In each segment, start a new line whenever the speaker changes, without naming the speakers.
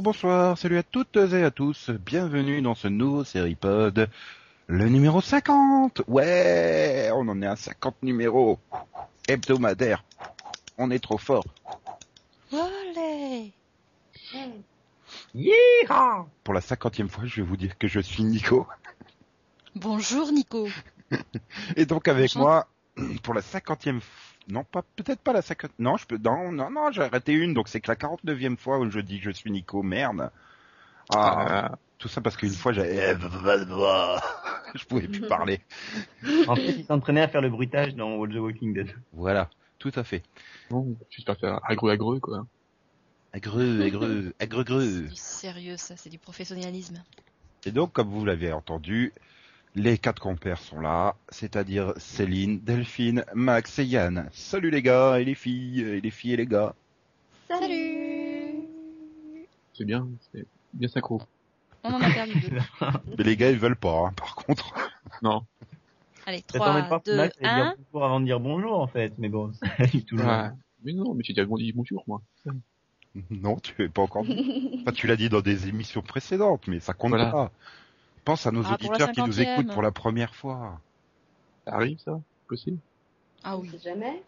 Bonjour, bonsoir, salut à toutes et à tous, bienvenue dans ce nouveau pod, le numéro 50 Ouais, on en est à 50 numéros hebdomadaires, on est trop fort.
Allez
Yeah
Pour la cinquantième fois, je vais vous dire que je suis Nico.
Bonjour Nico.
Et donc avec moi, pour la cinquantième non pas peut-être pas la cinquantième, non je peux non non non j'ai arrêté une donc c'est que la 49e fois où je dis que je suis Nico merde. Ah, tout ça parce qu'une fois j'avais je pouvais plus parler.
En fait, il s'entraînait à faire le bruitage dans The Walking Dead.
Voilà, tout à fait.
Bon, j'espère faire agreux agreux quoi.
Agreux, agreux, agreux,
C'est sérieux ça, c'est du professionnalisme.
Et donc, comme vous l'avez entendu, les quatre compères sont là, c'est-à-dire Céline, Delphine, Max et Yann. Salut les gars et les filles, et les filles et les gars.
Salut
C'est bien, c'est bien synchro.
On en a perdu deux.
Mais les gars, ils veulent pas, hein, par contre.
Non.
Allez,
J'attendais
3,
pas que
2,
Max allait dire
1.
bonjour avant de dire bonjour en fait, mais bon, ça arrive toujours.
Ouais. Mais non, mais j'ai déjà dit bonjour moi.
Non, tu es pas encore dit. Enfin, tu l'as dit dans des émissions précédentes, mais ça compte
Voilà.
pas. Pense à nos
Ah,
auditeurs qui nous
50e.
écoutent pour la première fois.
Ça arrive ça? Possible?
Ah oui.
jamais.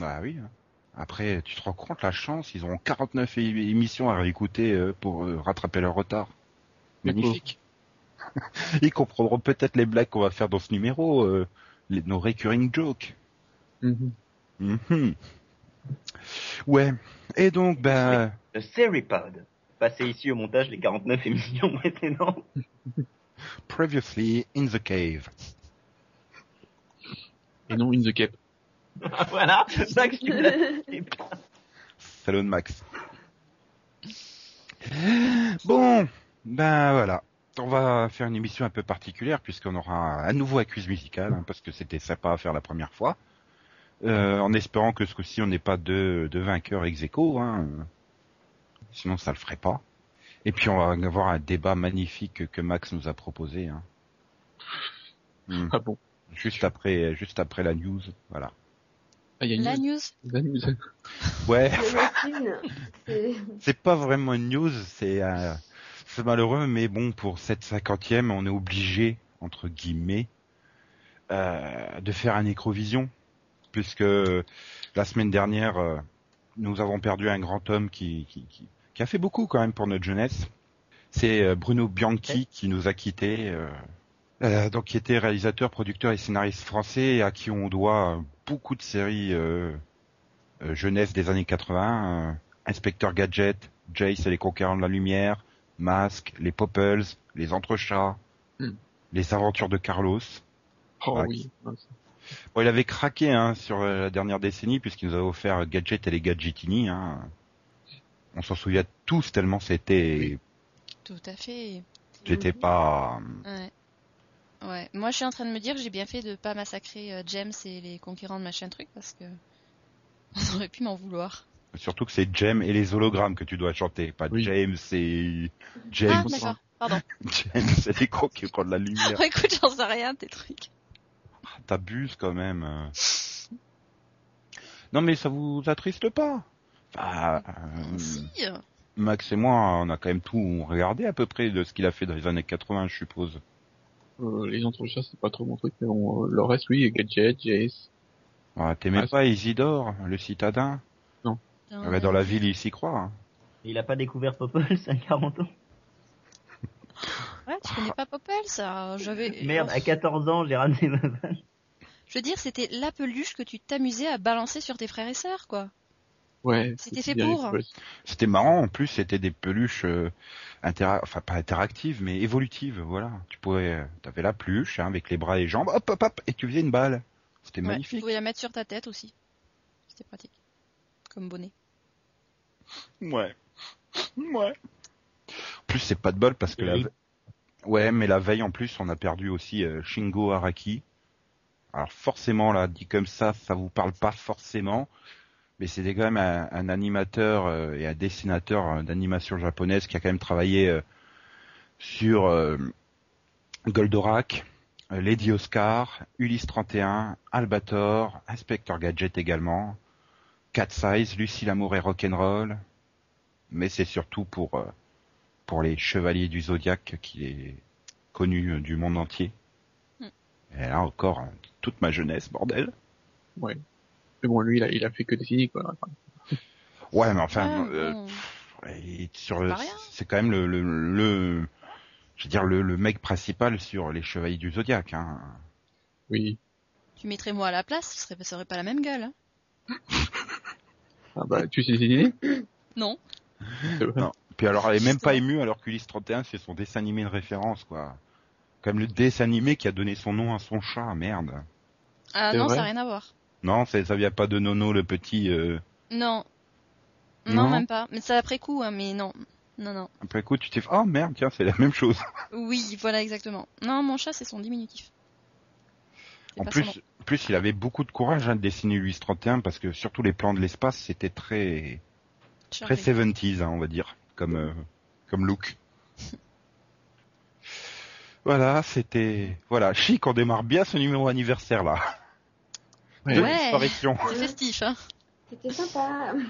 Ah oui. hein. Après, tu te rends compte la chance, ils ont 49 é- émissions à réécouter euh, pour euh, rattraper leur retard. Magnifique. Ils comprendront peut-être les blagues qu'on va faire dans ce numéro, euh, les- nos recurring jokes.
Mhm.
Mhm. Ouais. Et donc, ben,
Le Seripod. Passez ici au montage les 49 émissions précédentes.
Previously in the cave.
Et non, in the cap.
voilà, Max,
Salon de Max. Bon, ben voilà. On va faire une émission un peu particulière puisqu'on aura à nouveau un quiz musical hein, parce que c'était sympa à faire la première fois. Euh, en espérant que ce coup-ci on n'ait pas de, de vainqueur ex aequo, hein. Sinon ça le ferait pas. Et puis on va avoir un débat magnifique que Max nous a proposé. Hein. Hmm.
Ah bon
Juste après, juste après la news, voilà.
Ah, il y a une
La
news.
news
La news.
Ouais.
C'est-
c'est pas vraiment une news, c'est euh, c'est malheureux, mais bon, pour cette cinquantième, on est obligé, entre guillemets, euh, de faire un écrovision, puisque la semaine dernière, euh, nous avons perdu un grand homme qui, qui, qui, qui a fait beaucoup quand même pour notre jeunesse. C'est euh, Bruno Bianchi qui nous a quittés, euh, euh, donc qui était réalisateur, producteur et scénariste français, et à qui on doit beaucoup de séries euh, euh, jeunesse des années 80, euh, Inspecteur Gadget, Jace et les Conquérants de la Lumière, Mask, les Popples, les Entrechats,
Hmm.
les Aventures de Carlos.
Oh
Ah,
oui.
Bon, il avait craqué hein, sur euh, la dernière décennie puisqu'il nous avait offert Gadget et les Gadgetini. Hein. On s'en souvient tous tellement c'était,
Tout à fait.
j'étais pas.
Ouais. Ouais. Moi, je suis en train de me dire que j'ai bien fait de pas massacrer euh, James et les conquérants de machin truc parce que on aurait pu m'en vouloir.
Surtout que c'est Jem et les hologrammes que tu dois chanter, pas
Oui.
James et
Ah,
James,
d'accord. Pardon.
James et les Conquérants de la Lumière.
Oh, écoute, j'en sais rien de tes trucs.
T'abuses quand même. Non mais ça vous attriste pas Euh,
Si.
Max et moi, on a quand même tout regardé à peu près de ce qu'il a fait dans les années 80, je suppose.
Euh, les entrechats, c'est pas trop mon truc, mais bon, euh, le reste, oui, Gadget, Jace.
Ah, T'aimais
Ouais,
pas Isidore, le citadin? Ah bah, Dans la ville, il s'y croit. hein.
Il a pas découvert Popple, à 40 ans?
Ouais, tu connais pas Popple, ça. J'avais.
Merde, à 14 ans, j'ai ramené ma vanne.
Je veux dire, c'était la peluche que tu t'amusais à balancer sur tes frères et sœurs, quoi.
Ouais.
C'était fait pour.
ouais.
C'était marrant, en plus, c'était des peluches euh, intera- enfin pas interactives, mais évolutives, voilà. Tu pouvais, euh, t'avais la peluche hein, avec les bras et les jambes, hop hop hop, et tu faisais une balle. C'était
Ouais, tu
magnifique.
pouvais la mettre sur ta tête aussi. C'était pratique. Comme bonnet.
Ouais. Ouais. En plus, c'est pas de bol parce que la...
Oui.
ve- Ouais, mais la veille, en plus, on a perdu aussi euh, Shingo Araki. Alors forcément, là, dit comme ça, ça vous parle pas forcément. Mais c'était quand même un, un animateur euh, et un dessinateur euh, d'animation japonaise qui a quand même travaillé euh, sur euh, Goldorak, euh, Lady Oscar, Ulysse 31, Albator, Inspector Gadget également, Cat Size, Lucie l'amour et Rock'n'Roll, mais c'est surtout pour euh, pour les chevaliers du zodiaque qu'il est connu euh, du monde entier.
Mm.
Et là encore, hein, toute ma jeunesse, bordel.
Ouais. Mais bon, lui, il a, il a fait que quoi. Enfin,
Ouais, mais enfin,
Ouais,
euh, sur
C'est
le- quand même le, le, le je veux dire le, le mec principal sur les chevaliers du zodiaque. Hein.
oui.
Tu mettrais moi à la place, ce serait, ça aurait pas la même gueule. Hein.
Ah bah, tu sais dessiner?
Non.
Non. Puis alors, elle est même pas émue alors qu'Ulysse 31 c'est son dessin animé de référence, quoi. Comme le dessin animé qui a donné son nom à son chat, merde.
Ah non,
vrai?
ça n'a rien à voir.
Non, ça vient pas de Nono le petit. euh,
Non. Non,
Non
même pas. Mais c'est après coup, hein, mais non. Non, non.
Après coup, tu t'es fait, oh merde, tiens, c'est la même chose.
Oui, voilà, exactement. Non, mon chat, c'est son diminutif.
En plus, plus, il avait beaucoup de courage hein, de dessiner Ulysse 31 parce que surtout les plans de l'espace, c'était très, très
Charlie.
70s, hein, on va dire, comme, euh, comme look. Voilà, c'était, voilà, chic, on démarre bien ce numéro anniversaire là.
Ouais.
C'est festif, hein.
C'était sympa.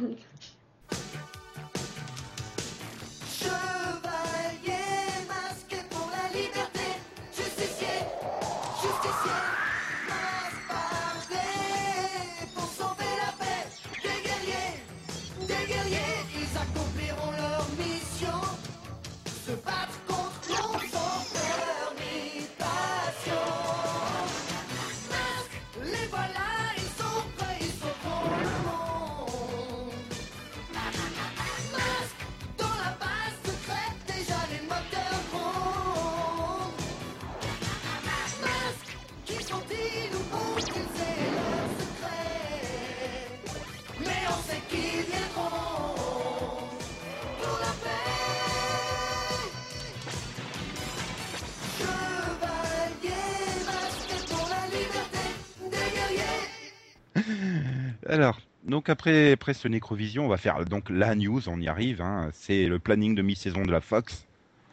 Alors, donc après, après ce Nécrovision, on va faire donc la news, on y arrive, hein, c'est le planning de mi-saison de la Fox.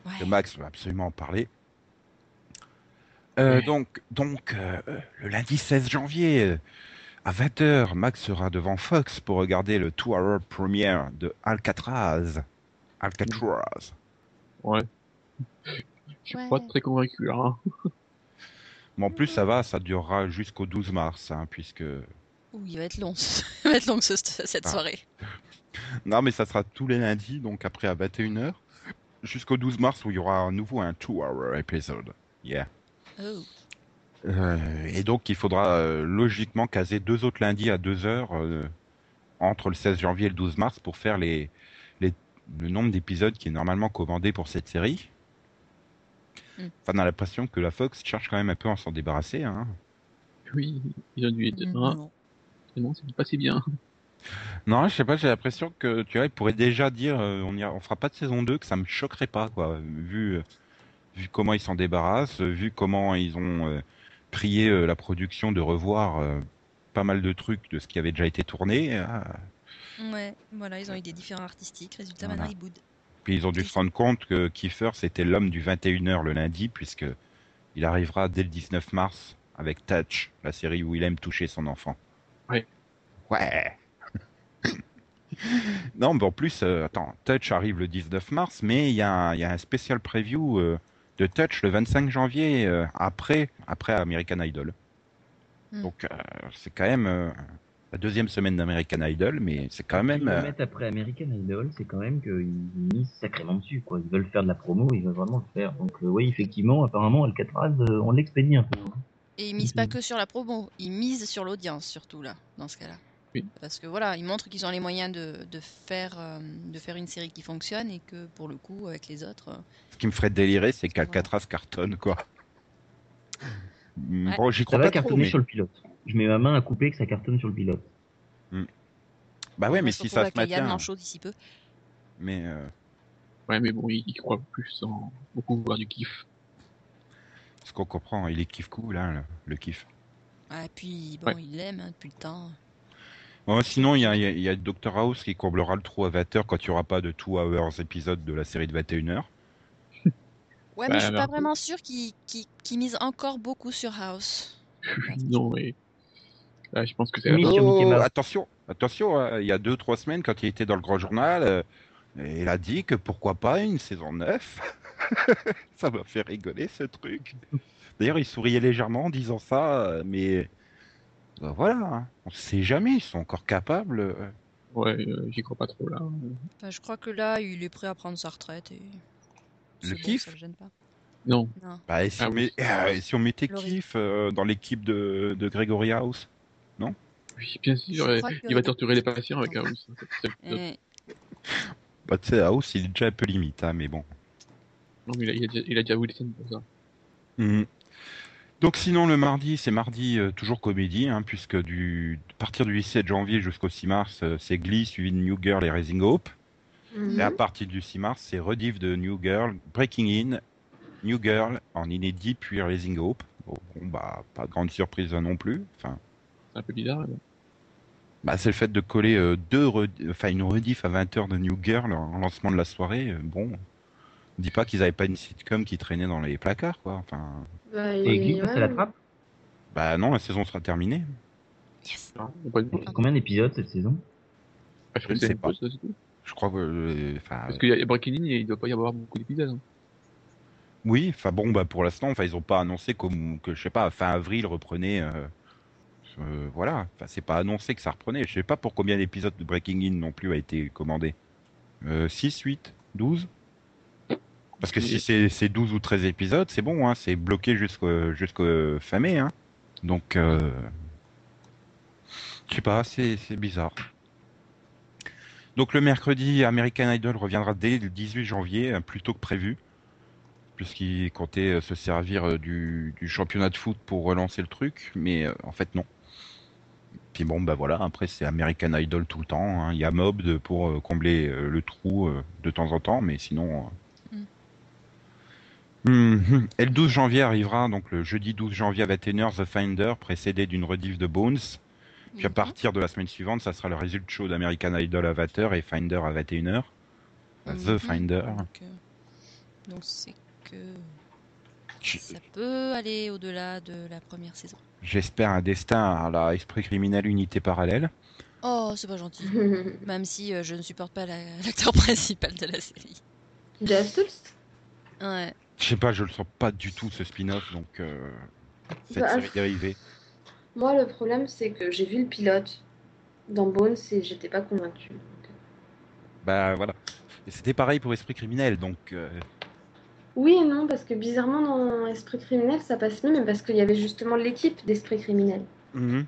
Ouais.
que Max va absolument en parler. Euh,
Ouais.
Donc, donc euh, le lundi 16 janvier, à 20h, Max sera devant Fox pour regarder le 2-hour premiere de Alcatraz. Alcatraz.
Ouais. Je suis
Ouais.
pas très convaincu. Hein.
Bon, en plus, ça va, ça durera jusqu'au 12 mars, hein, puisque...
Ouh, il va être long, ce- il va être long ce- cette
Ah.
soirée.
Non, mais ça sera tous les lundis, donc après à 21h, jusqu'au 12 mars où il y aura à nouveau un 2-hour episode. Yeah.
Oh.
Euh, et donc, il faudra euh, logiquement caser deux autres lundis à 2 heures euh, entre le 16 janvier et le 12 mars pour faire les, les, le nombre d'épisodes qui est normalement commandé pour cette série.
Mm.
Enfin, on a l'impression que la Fox cherche quand même un peu à s'en débarrasser. Hein.
Oui, ils ont dû être...
Mm, Non.
c'est pas si bien.
Non, je sais pas, j'ai l'impression que tu vois, ils pourraient déjà dire euh, on, on fera pas de saison 2, que ça me choquerait pas, quoi, vu, euh, vu comment ils s'en débarrassent, vu comment ils ont euh, prié euh, la production de revoir euh, pas mal de trucs de ce qui avait déjà été tourné.
Ouais, voilà, ils ont eu des différents artistiques. Résultat,
Voilà.
maintenant ils boudent.
Puis ils ont dû se rendre compte que Kiefer c'était l'homme du 21h le lundi, puisque il arrivera dès le 19 mars avec Touch, la série où il aime toucher son enfant.
Ouais.
Ouais. non, mais en plus, euh, attends, Touch arrive le 19 mars, mais il y, a un- il y a un spécial preview euh, de Touch le 25 janvier, euh, après, après American Idol.
Hmm.
Donc euh, c'est quand même euh, la deuxième semaine d'American Idol, mais c'est quand même...
Ils
euh,
mettent après American Idol, c'est quand même qu'ils misent sacrément dessus, quoi. Ils veulent faire de la promo, ils veulent vraiment le faire. Donc, euh, oui, effectivement, apparemment, Alcatraz, euh, on l'expédie un peu. hein.
Et ils misent pas que sur la promo, ils misent sur l'audience surtout là, dans ce cas-là.
Oui.
Parce que voilà, ils montrent qu'ils ont les moyens de, de faire euh, de faire une série qui fonctionne et que pour le coup, avec les autres, euh,
Ce qui me ferait délirer, c'est qu'Alcatraz cartonne, quoi.
Ouais.
Bon, j'y
Ça
crois
va
pas trop,
cartonner
mais...
sur le pilote. Je mets ma main à couper que ça cartonne sur le pilote.
Bah ouais, mais
va se
si ça se maintient...
Manchot d'ici peu.
Mais euh,
Ouais, mais bon, ils, ils croient plus en beaucoup voir du kiff.
Ce qu'on comprend, il est kiff cool, hein, le, le kiff.
Ouais, et puis bon,
Ouais.
il l'aime hein, depuis le temps.
Bon, sinon, il y a, il y a- y a Dr House qui comblera le trou à 20h quand il n'y aura pas de 2 hours épisode de la série de 21h.
Ouais,
Bah,
mais je suis pas
alors-
vraiment sûr qu'ils qu'ils misent encore beaucoup sur House.
non, mais... Là, je pense que c'est...
Oh, attention, attention, hein, il y a 2-3 semaines, quand il était dans le grand journal, euh, il a dit que pourquoi pas une saison 9 Ça m'a fait rigoler ce truc. D'ailleurs, il souriait légèrement en disant ça, euh, mais euh, voilà, hein. on sait jamais, ils sont encore capables. euh.
Ouais, euh, j'y crois pas trop là.
Enfin, je crois que là, il est prêt à prendre sa retraite et.
Le
bon,
kiff
Ça le gêne pas.
Non,
Non.
Bah, et si,
Ah
on,
oui.
met- euh, si on mettait. Kiff euh, dans l'équipe de, de Gregory House
oui, bien sûr, il va torturer les patients avec un russe. hein,
Et-
Bah, tu sais, House, il est déjà un peu limite, hein, mais bon.
Non, mais il a, il a déjà, il a déjà Wilson pour ça.
Mhm. Donc sinon le mardi, c'est mardi euh, toujours comédie, hein, puisque du à partir du 17 janvier jusqu'au 6 mars, euh, c'est Glee suivi de New Girl et Raising Hope.
Mhm.
Et à partir du 6 mars, c'est rediff de New Girl, Breaking In, New Girl en inédit puis Raising Hope. Bon, bon, bah pas de grande surprise non plus. Enfin,
C'est un peu bizarre. mais
bah, c'est le fait de coller euh, deux, enfin une rediff à 20h de New Girl en lancement de la soirée. bon, on dit pas qu'ils avaient pas une sitcom qui traînait dans les placards, quoi. Enfin,
Bah,
Et Glee,
ouais.
ça l'attrape
bah non, la saison sera terminée.
Yes.
Non, il y a pas de-
Il y a Combien d'épisodes cette saison?
Ah, je
Je ne
sais pas.
Je crois que, euh, enfin,
Parce qu'il y a Breaking In, il doit pas y avoir beaucoup d'épisodes. hein.
Oui, enfin bon, bah pour l'instant, enfin ils ont pas annoncé comme que je sais pas, fin avril reprenait. Euh, euh, voilà, enfin c'est pas annoncé que ça reprenait. Je sais pas pour combien d'épisodes de Breaking In non plus a été commandé. Euh, 6, 8, 12 Parce que si c'est c'est 12 ou 13 épisodes, c'est bon, hein, c'est bloqué jusqu'au jusqu'au fin mai. Hein. Donc, euh, je sais pas, c'est c'est bizarre. Donc le mercredi, American Idol reviendra dès le 18 janvier, hein, plus tôt que prévu puisqu'il comptait euh, se servir euh, du, du championnat de foot pour relancer le truc, mais euh, en fait non. Puis bon, bah voilà, après c'est American Idol tout le temps, hein. il y a Mob pour euh, combler euh, le trou euh, de temps en temps, mais sinon... Mhm. Et le 12 janvier arrivera, donc le jeudi 12 janvier à 21h, The Finder, précédé d'une rediff de Bones. Puis à
Mhm.
partir de la semaine suivante, ça sera le résultat show d'American Idol à 20h et Finder à 21h. The
Mhm.
Finder.
Donc, euh, c'est que ça peut aller au-delà de la première saison.
J'espère un destin à la Esprit criminel unité parallèle.
Oh, c'est pas gentil. Même si euh, je ne supporte pas la- l'acteur principal de la série.
Jeff
Ouais.
Je sais pas, je le sens pas du tout ce spin-off, donc euh, cette
Bah,
série dérivée.
Moi, le problème, c'est que j'ai vu le pilote dans Bones et j'étais pas convaincue.
Bah voilà. Et c'était pareil pour Esprit criminel, donc euh,
Oui et non, parce que bizarrement, dans Esprit criminel, ça passe mieux, mais parce qu'il y avait justement l'équipe d'Esprit criminel.
mhm.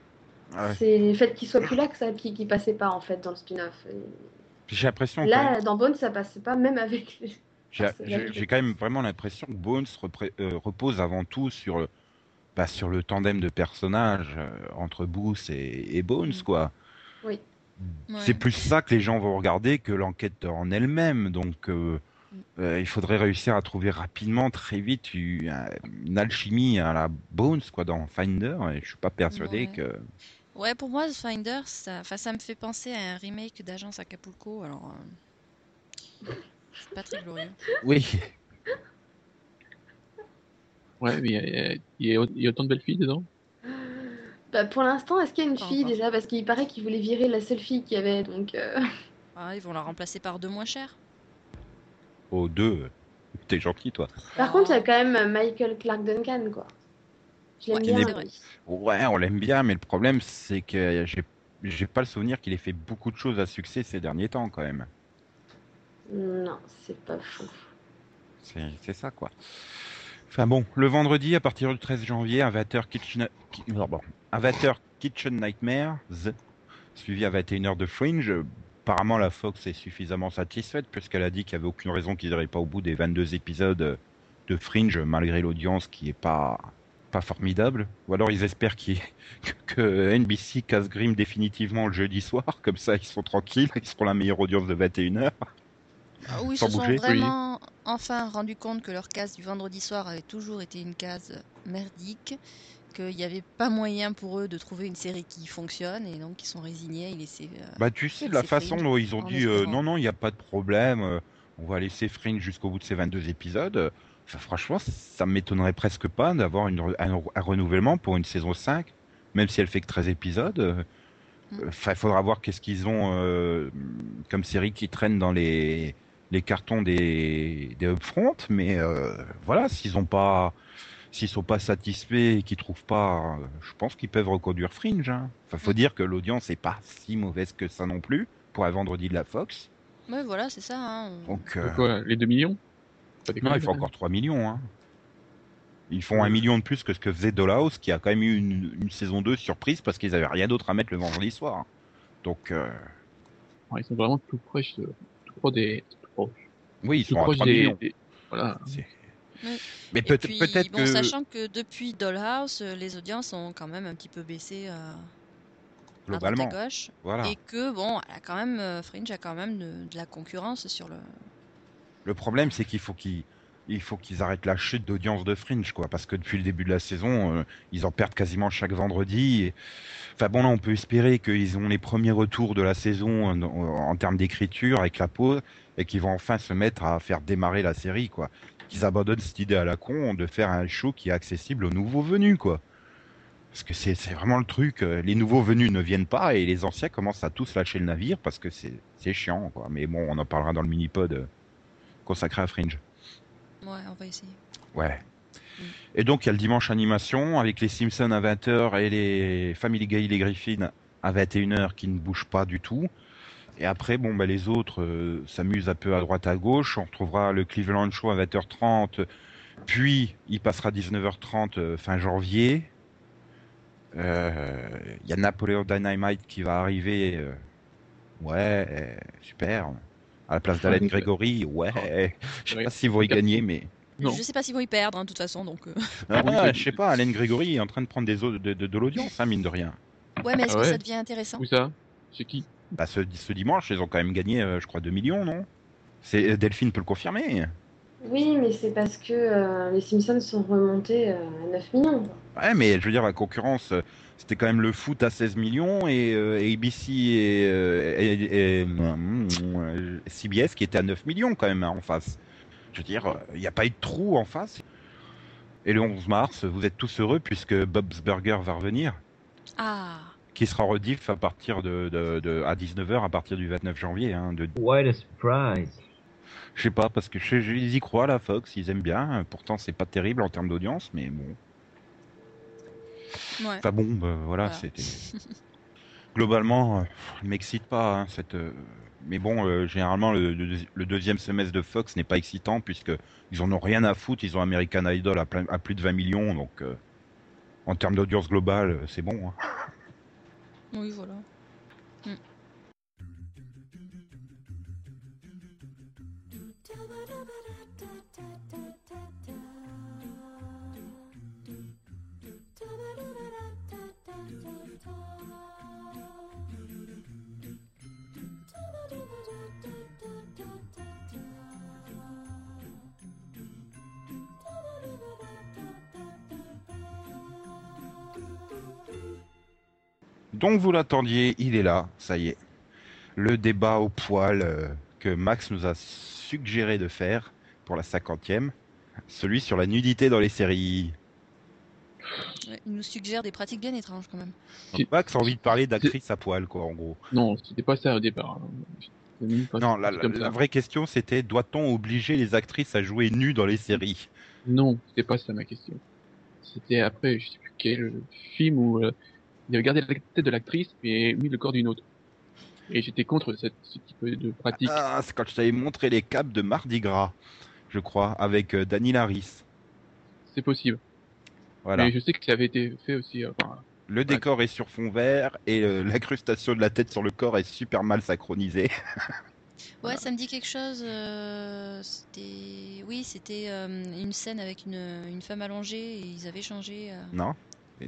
Ouais.
C'est le fait qu'il soit plus là que ça qui, qui passait pas, en fait, dans le spin-off. Et
j'ai l'impression que
Là, dans Bones, ça passait pas, même avec.
J'ai quand même vraiment l'impression que Bones euh, repose avant tout sur le, bah, sur le tandem de personnages euh, entre Booth et, et Bones,
Mm.
quoi.
Oui.
Ouais.
C'est plus ça que les gens vont regarder que l'enquête en elle-même. Donc, euh, euh, il faudrait réussir à trouver rapidement, très vite, une, une alchimie à la Bones, quoi, dans Finder. Et je suis pas persuadé
Ouais.
que.
Ouais, pour moi, The Finder, ça, ça me fait penser à un remake d'Agence Acapulco. Alors, euh, pas très glorieux.
Oui.
Ouais, mais il y a, il y autant de belles filles dedans.
Bah, pour l'instant, est-ce qu'il y a une
Pas
fille
encore.
déjà? Parce qu'il paraît qu'il voulait virer la seule fille qu'il y avait, donc... euh,
Ah, ils vont la remplacer par deux moins chers.
Aux deux. T'es gentil, toi.
Par contre, il y a quand même Michael Clark Duncan, quoi. Je l'aime
Ouais,
bien.
vrai.
Ouais, on l'aime bien, mais le problème, c'est que. J'ai pas le souvenir qu'il ait fait beaucoup de choses à succès ces derniers temps, quand même.
Non, c'est pas fou.
C'est ça, quoi. Enfin bon, le vendredi, à partir du 13 janvier, 20h Kitchen, Ki- bon, 20h Kitchen suivi à 21h de Fringe. Apparemment, la Fox est suffisamment satisfaite, puisqu'elle a dit qu'il n'y avait aucune raison qu'ils n'iraient pas au bout des 22 épisodes de Fringe, malgré l'audience qui est pas, pas formidable. Ou alors ils espèrent que, que NBC casse Grimm définitivement le jeudi soir, comme ça ils sont tranquilles, ils seront la meilleure audience de 21h.
Ah oui, ils
Sans
se sont vraiment enfin rendu compte que leur case du vendredi soir avait toujours été une case merdique, qu'il n'y avait pas moyen pour eux de trouver une série qui fonctionne, et donc ils sont résignés y laisser. euh,
Bah tu sais, de la façon dont ils ont dit euh, non, non, il n'y a pas de problème, euh, on va laisser Fringe jusqu'au bout de ces 22 épisodes. Enfin, franchement, ça m'étonnerait presque pas d'avoir un, un renouvellement pour une saison 5, même si elle fait que 13 épisodes. Enfin, il faudra voir qu'est-ce qu'ils ont euh, comme série qui traîne dans les les cartons des des upfront, mais euh, voilà, s'ils ont pas s'ils sont pas satisfaits et qu'ils trouvent pas, euh, je pense qu'ils peuvent reconduire Fringe. Hein. Enfin, faut
Mm.
dire que l'audience est pas si mauvaise que ça non plus pour un vendredi de la Fox.
Ouais, voilà, c'est ça. hein.
Donc euh,
Quoi, les 2 millions?
Non, il faut
même.
encore 3 millions. Hein. Ils font un million de plus que ce que faisait Dollhouse, qui a quand même eu une, une saison 2 surprise parce qu'ils avaient rien d'autre à mettre le vendredi soir. Donc euh,
Ouais, Ils sont vraiment tout proches, de- tout proche des,
oui, ils sont à
proche
3
des, voilà.
Mais peut- peut-être
bon,
que
sachant que depuis Dollhouse, euh, les audiences ont quand même un petit peu baissé euh,
globalement,
à gauche.
voilà.
Et que, bon, elle a quand même, euh, Fringe a quand même de, de la concurrence sur le.
Le problème, c'est qu'il faut qu'ils il faut qu'ils arrêtent la chute d'audience de Fringe, quoi, parce que depuis le début de la saison, euh, ils en perdent quasiment chaque vendredi. et- Enfin bon, là, on peut espérer qu'ils ont les premiers retours de la saison en, en termes d'écriture avec la pause et qu'ils vont enfin se mettre à faire démarrer la série, quoi. Qu'ils abandonnent cette idée à la con de faire un show qui est accessible aux nouveaux venus, quoi. Parce que c'est vraiment le truc. euh, Les nouveaux venus ne viennent pas et les anciens commencent à tous lâcher le navire parce que c'est chiant, quoi. Mais bon, on en parlera dans le mini-pod euh, consacré à Fringe.
Ouais, on va essayer.
Ouais.
Mm.
Et donc, il y a le dimanche animation avec les Simpsons à 20h et les Family Guy, les Griffins à 21h qui ne bougent pas du tout. Et après, bon, bah, les autres euh, s'amusent un peu à droite à gauche. On retrouvera le Cleveland Show à 20h30. Puis, il passera 19h30 euh, fin janvier. Euh, Il y a Napoleon Dynamite qui va arriver. euh, ouais, super. À la place d'Alan
Ouais.
Gregory, ouais. Je sais pas s'ils vont y gagner, mais.
Non.
Je sais pas s'ils vont y perdre, hein, de toute façon. Donc, euh.
Ah, je sais pas, Alain Grégory est en train de prendre des de, de, de l'audience, hein, mine de rien.
Ouais, mais est-ce
Ah
que
ouais
ça devient intéressant?
Où ça? C'est qui?
Bah, ce, ce dimanche, ils ont quand même gagné, euh, je crois, 2 millions, non? C'est euh, Delphine peut le confirmer.
Oui, mais c'est parce que euh, les Simpsons sont remontés euh, à 9 millions.
Ouais, mais je veux dire, la concurrence, c'était quand même le foot à 16 millions et euh, ABC et, et- et, CBS qui étaient à 9 millions quand même hein, en face. Je veux dire, il n'y a pas eu de trou en face. Et le 11 mars, vous êtes tous heureux puisque Bob's Burger va revenir,
Ah,
qui sera rediff à partir de, de, de- à 19h à partir du 29 janvier. Hein, de,
What a surprise.
Je sais pas, parce que je, je- ils y croient, la Fox, ils aiment bien. Pourtant, c'est pas terrible en termes d'audience, mais bon.
ouais.
Enfin bon, bah, voilà,
Voilà.
c'était. Globalement, euh, elle m'excite pas, hein, cette. euh, Mais bon, euh, généralement, le, le- le deuxième semestre de Fox n'est pas excitant, puisque ils en ont rien à foutre. Ils ont American Idol à, plein- à plus de 20 millions, donc. euh, En termes d'audience globale, c'est bon. hein.
Oui, voilà.
Donc vous l'attendiez, il est là, ça y est. Le débat au poil euh, que Max nous a suggéré de faire pour la cinquantième, celui sur la nudité dans les séries.
Ouais, Il nous suggère des pratiques bien étranges quand même.
Donc, Max a envie de parler d'actrice à poil, quoi, en gros.
Non, c'était pas ça au départ. hein. C'était même pas-
Non, la, vraie question c'était doit-on obliger les actrices à jouer nues dans les séries?
Non, c'était pas ça ma question. C'était après, je sais plus quel film où euh, il avait gardé la tête de l'actrice et mis le corps d'une autre. Et j'étais contre cette, ce type de pratique.
Ah, c'est quand je t'avais montré les caps de Mardi Gras, je crois, avec euh, Dani Laris.
C'est possible.
Voilà.
Mais je sais que ça avait été fait aussi. euh, Enfin,
Le décor est sur fond vert et euh, l'incrustation de la tête sur le corps est super mal synchronisée.
Ouais, ça me dit quelque chose. euh, c'était, oui, c'était euh, une scène avec une, une femme allongée et ils avaient changé. euh,
non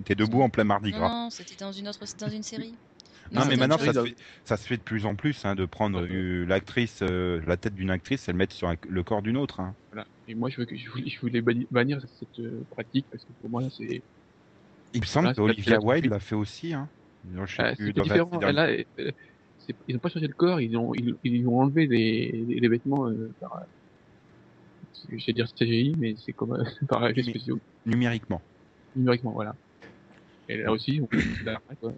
T'es debout en plein Mardi
Non,
Gras.
non, c'était dans une autre, dans une série.
Non, mais maintenant, ça se, fait, ça se fait de plus en plus hein, de prendre euh, l'actrice, euh, la tête d'une actrice et le mettre sur un- le corps d'une autre. hein.
voilà. Et moi, je voulais, je voulais, je voulais bani- bannir cette euh, pratique parce que pour moi, c'est
Il me semble
la- la-
Wilde l'a fait aussi. Hein. Je sais
ah,
plus,
c'était
dans la-
différent.
dans-
Elle a- euh, c'est- ils n'ont pas changé le corps, ils ont, ils, ils lui ont enlevé les, les, les vêtements euh, par, euh, je vais dire CGI, mais c'est comme euh, par spéciaux,
Numériquement.
numériquement, voilà. Et là aussi, on quoi.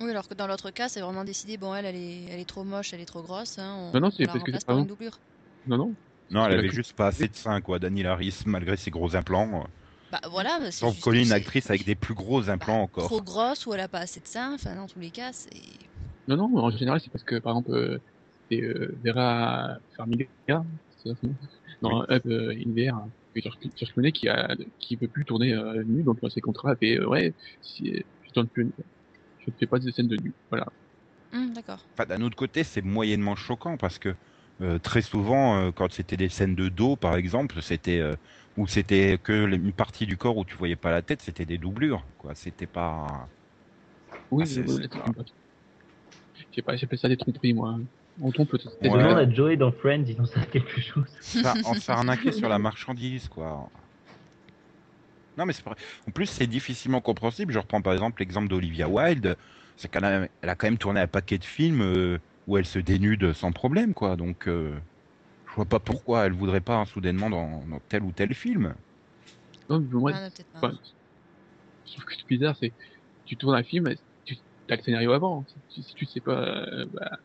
Oui, alors que dans l'autre cas, c'est vraiment décidé, bon, elle, elle est, elle est trop moche, elle est trop grosse. Hein, on,
Non, non, c'est parce que c'est
par
pas
une
bon.
doublure.
Non, non.
Non, elle avait juste pas assez de seins, quoi. Daniel Harris, malgré ses gros implants.
Bah voilà,
Sans coller une actrice avec des plus gros implants encore.
trop grosse ou elle a pas assez de seins. Enfin, dans tous les cas, c'est.
Non, non, en général, c'est parce que, par exemple, euh, c'est euh, Vera Farmiga, c'est ça son nom dans Up euh, in the Air, hein, que George George Clooney qui a, qui peut plus tourner euh, nu, donc dans ses contrats, fait, euh, ouais, si, euh, je tourne plus, je ne fais pas de scènes de nu, voilà.
Hum, D'accord.
Enfin, d'un autre côté, c'est moyennement choquant parce que euh, très souvent, euh, quand c'était des scènes de dos, par exemple, c'était euh, où c'était que les- une partie du corps où tu voyais pas la tête, c'était des doublures, quoi. C'était pas.
Oui,
Ah, c'est-
euh,
pas-
je sais pas, j'appelle ça des tromperies, moi. On trompe peut-être.
Ouais.
Demande à Joey dans Friends, ils en savent quelque chose.
Ça, on se fait arnaquer sur la marchandise, quoi. Non, mais c'est. En plus, c'est difficilement compréhensible. Je reprends par exemple l'exemple d'Olivia Wilde. C'est qu'elle a, elle a quand même tourné un paquet de films euh, où elle se dénude sans problème, quoi. Donc, euh, je vois pas pourquoi elle voudrait pas hein, soudainement dans, dans tel ou tel film.
Non, mais moi,
Ah, non, pas.
Trouve que c'est bizarre, c'est tu tournes un film, tu as le scénario avant. Si, si tu sais pas, euh, bah,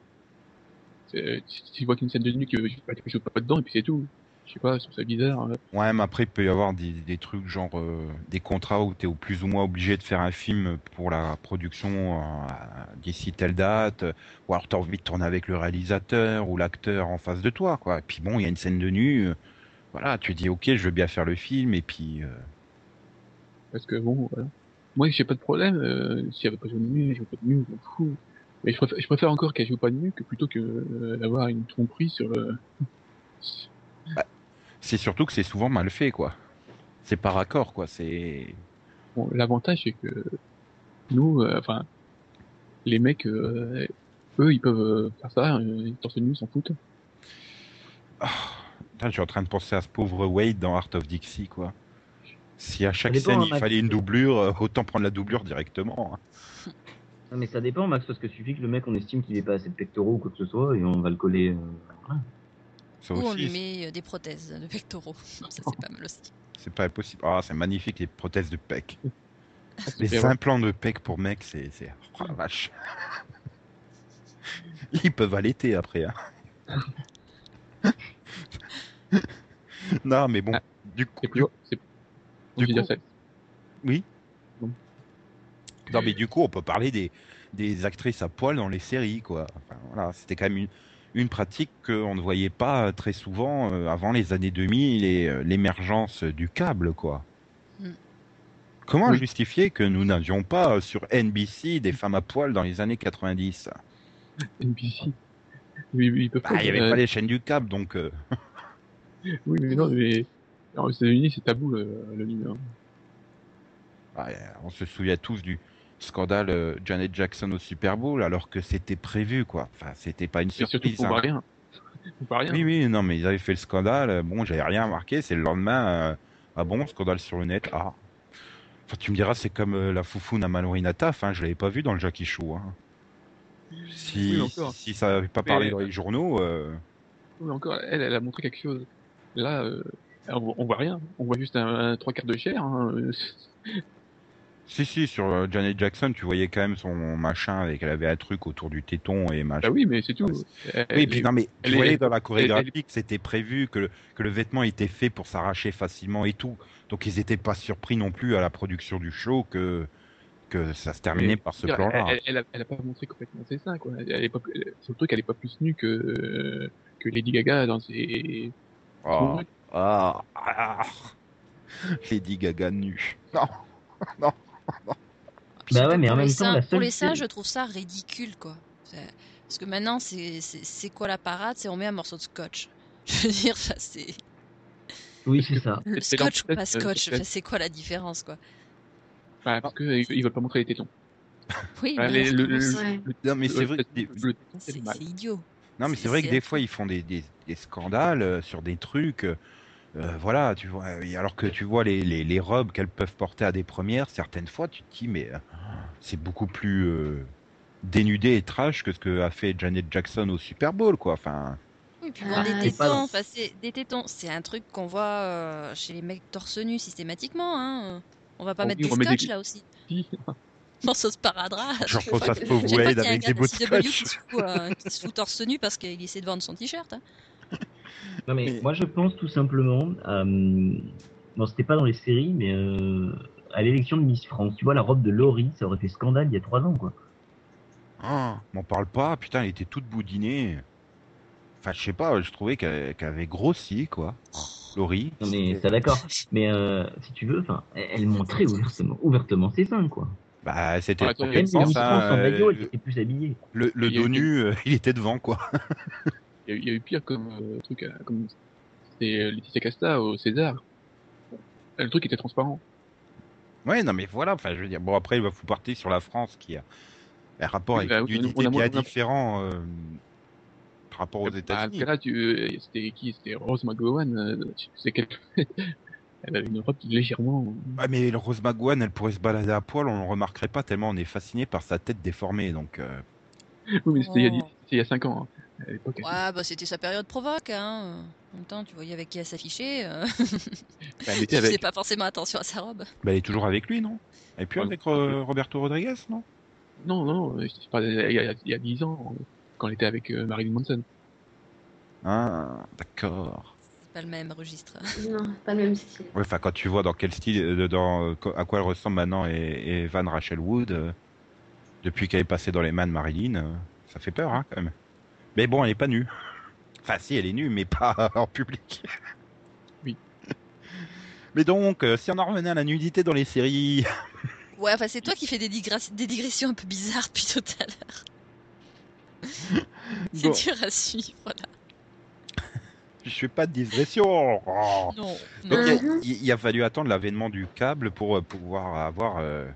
si si tu vois qu'une scène de nu que tu joues pas dedans et puis c'est tout. Je sais pas, je trouve ça bizarre. euh.
Ouais, mais après, il peut y avoir des, des trucs genre euh, des contrats où tu es plus ou moins obligé de faire un film pour la production euh, d'ici telle date, euh, ou alors tu as envie de tourner avec le réalisateur ou l'acteur en face de toi, quoi. Et puis bon, il y a une scène de nu, euh, voilà, tu dis ok, je veux bien faire le film, et puis euh,
Parce que bon, voilà. Moi, j'ai pas de problème. Euh, si elle veut pas de nu, joue pas de nu, je m'en fous. Mais je préfère, je préfère encore qu'elle joue pas de nu que plutôt que euh, d'avoir une tromperie sur le.
c'est surtout que c'est souvent mal fait, quoi. C'est par accord, quoi. C'est
Bon, l'avantage c'est que nous, euh, enfin, les mecs, euh, eux, ils peuvent euh, faire ça, euh, torse nu, ils s'en foutent.
Putain, je suis en train de penser à ce pauvre Wade dans Art of Dixie, quoi. Si à chaque scène
hein,
il fallait une doublure, autant prendre la doublure directement. hein.
Non, mais ça dépend, Max, parce que suffit que le mec, on estime qu'il ait pas assez de pectoraux ou quoi que ce soit, et on va le coller. euh.
Ça
Ou on lui met euh, des prothèses de pectoraux. Ça, c'est pas mal aussi.
c'est pas impossible. Ah, c'est magnifique les prothèses de pec.
Ah,
Les implants de pec pour mec, c'est. c'est- Oh la vache. Ils peuvent allaiter après. Hein. non, mais bon.
Ah,
Du coup,
C'est plus. C'est...
Du coup-
ça-
non, mais du coup, on peut parler des, des actrices à poil dans les séries, quoi. Enfin, voilà, c'était quand même une, une pratique qu'on ne voyait pas très souvent euh, avant les années 2000 et euh, l'émergence du câble, quoi.
Mm.
Comment
Oui.
justifier que nous n'avions pas euh, sur NBC des femmes à poil dans les années 90
NBC.
Bah, Il n'y avait
euh,
pas les chaînes du câble, donc. euh,
Oui, mais non, mais. Alors, aux États-Unis, c'est tabou le, le
ouais, on se souvient tous du scandale euh, Janet Jackson au Super Bowl, alors que c'était prévu, quoi. Enfin, c'était pas une
Et surtout,
surprise.
faut
hein.
rien. Rien.
Oui, oui, non, mais ils avaient fait le scandale. Bon, j'avais rien remarqué. C'est le lendemain. euh, ah bon, scandale sur le net. Ah. Enfin, tu me diras, c'est comme euh, la foufoune à Mallory Taf. Hein, je l'avais pas vu dans le Jackie Show. Hein. Si,
Oui,
si ça avait pas
Mais-
parlé dans les journaux. euh,
Oui, encore, elle, elle a montré quelque chose. Là, on, on voit rien. On voit juste un, un trois quarts de chair. Hein.
Si, si, sur euh, Janet Jackson, tu voyais quand même son machin avec. Elle avait un truc autour du téton et machin.
Bah oui, mais c'est tout. Elle-
Oui, puis non, mais tu voyais dans la chorégraphie que c'était prévu, que le, que le vêtement était fait pour s'arracher facilement et tout. Donc ils étaient pas surpris non plus à la production du show que, que ça se terminait
Mais,
par ce plan-là.
elle, elle elle a pas montré complètement ses seins, quoi. Elle est pas, le truc, elle est pas plus nue que, euh, que Lady Gaga dans ses.
Oh. Ah, ah. Lady Gaga nue. Non, non.
Bah ouais, mais en
pour
même
les
temps,
seins-
la
Pour les
série-
je trouve ça ridicule, quoi. Parce que maintenant, c'est quoi la parade? C'est on met un morceau de scotch. Je veux dire, ça, c'est
Oui, c'est ça.
le scotch ou pas
euh,
scotch.
c'est-
quoi la différence, quoi?
Bah, parce que ils, ils veulent pas montrer les tétons.
Oui,
Bah,
mais non,
le- le-
c'est-
Ouais.
Non, mais c'est vrai, que
c'est
idiot.
non, mais
c'est-
vrai que des fois ils font des, des, des scandales euh, sur des trucs. Euh, euh, voilà, tu vois. et Alors que tu vois les, les, les robes qu'elles peuvent porter à des premières, certaines fois, tu te dis mais euh, c'est beaucoup plus euh, dénudé et trash que ce que a fait Janet Jackson au Super Bowl, quoi. Enfin.
Oui, puis
Ah,
voir des
pas
tétons, c'est- des tétons, c'est un truc qu'on voit euh, chez les mecs torse nu systématiquement. Hein. On va pas mettre du
remet des-
scotch là aussi.
Si.
morceau de sparadrap.
Je repense à ce pauvre
pas
Wade avec des
de
beaux
CW qui
scotch.
se, fout, euh, qui se fout torse nu parce qu'il essaie de vendre son t-shirt. hein.
Non mais,
Mais-
moi je pense tout simplement, euh, non c'était pas dans les séries, mais euh, à l'élection de Miss France, tu vois la robe de Laurie, ça aurait fait scandale il y a trois ans quoi.
Ah, m'en parle pas, putain, elle était toute boudinée. Enfin, je sais pas, je trouvais qu'elle avait grossi, quoi. Laurie.
Non mais ça d'accord, mais euh, si tu veux, enfin, elle, elle montrait ouvertement, ouvertement ses seins quoi.
Bah, c'était
Ouais,
sens,
France
hein,
en maillot, elle
euh,
était plus habillée.
le, le dos nu, euh, il était devant, quoi.
Il y, a eu- il y a eu pire comme euh, truc, euh, comme c'était euh, Laetitia Casta au César. Le truc était transparent.
Ouais, non, mais voilà, enfin, je veux dire, bon, après, il va vous partir sur la France qui a un rapport
Oui,
avec
bah,
une
on a-
unité
on a-
bien
on a-
différent euh, par rapport aux
Bah,
États-Unis.
là, tu, euh, c'était qui? C'était Rose McGowan. euh, tu sais quelle... Elle avait une robe qui légèrement.
Ouais, mais le Rose McGowan, elle pourrait se balader à poil, on ne remarquerait pas tellement on est fasciné par sa tête déformée, donc... euh,
Oui, mais c'était il y a
Oh.
dix- c'était il y a 5 ans. hein. À l'époque, elle-
Ouais, bah c'était sa période provoque. Hein. En même temps, tu voyais avec qui elle s'affichait. Euh...
elle
tu
était avec.
pas forcément attention à sa robe.
bah, elle est toujours avec lui, non? Elle est plus
Ouais.
avec euh, Roberto Rodriguez, non?
Non, non, euh, je parle il y a, il y a 10 ans, quand elle était avec euh, Marilyn Manson.
Ah, d'accord.
C'est pas le même registre.
Non, c'est pas le même style.
Ouais, enfin, quand tu vois dans quel style, dans, à quoi elle ressemble maintenant et, et Van Rachel Wood, euh, depuis qu'elle est passée dans les mains de Marilyn, euh, ça fait peur, hein, quand même. Mais bon, elle est pas nue. Enfin, si, elle est nue, mais pas en public.
Oui.
Mais donc, euh, si on en revenait à la nudité dans les séries,
Ouais, enfin c'est toi qui fais des, digressions- des digressions un peu bizarres depuis tout à l'heure. C'est
bon,
dur à suivre. Voilà.
je fais pas de digression. Oh.
Non.
Donc, il, a fallu attendre l'avènement du câble pour euh, pouvoir avoir, euh,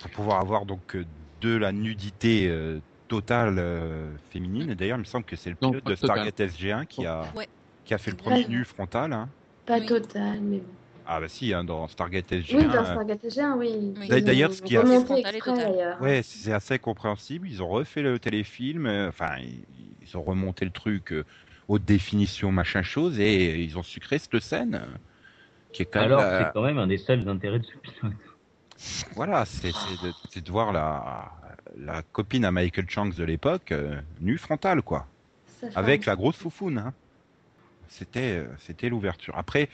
pour pouvoir avoir donc de la nudité euh, totale euh, féminine. D'ailleurs, il me semble que c'est le
Non,
pilote
pas
de. Stargate SG1 qui a,
Ouais.
qui a fait le premier nu frontal. hein.
Pas
Oui.
total, mais bon.
Ah bah si, hein, dans Stargate SG1.
Oui, dans
euh,
Stargate SG1, oui.
D'ailleurs, ce qui a-
exprès.
Ouais, c'est assez compréhensible. Ils ont refait le téléfilm. euh, Enfin, ils, ils ont remonté le truc euh, haute définition, machin chose, et ils ont sucré cette scène qui est quand même.
Alors
la-
c'est quand même un des seuls intérêts de ce pilote.
Voilà, c'est de, c'est de voir la, la copine à Michael Chang de l'époque euh, nue frontale, quoi, avec la grosse foufoune. Hein. C'était euh, c'était l'ouverture. Après,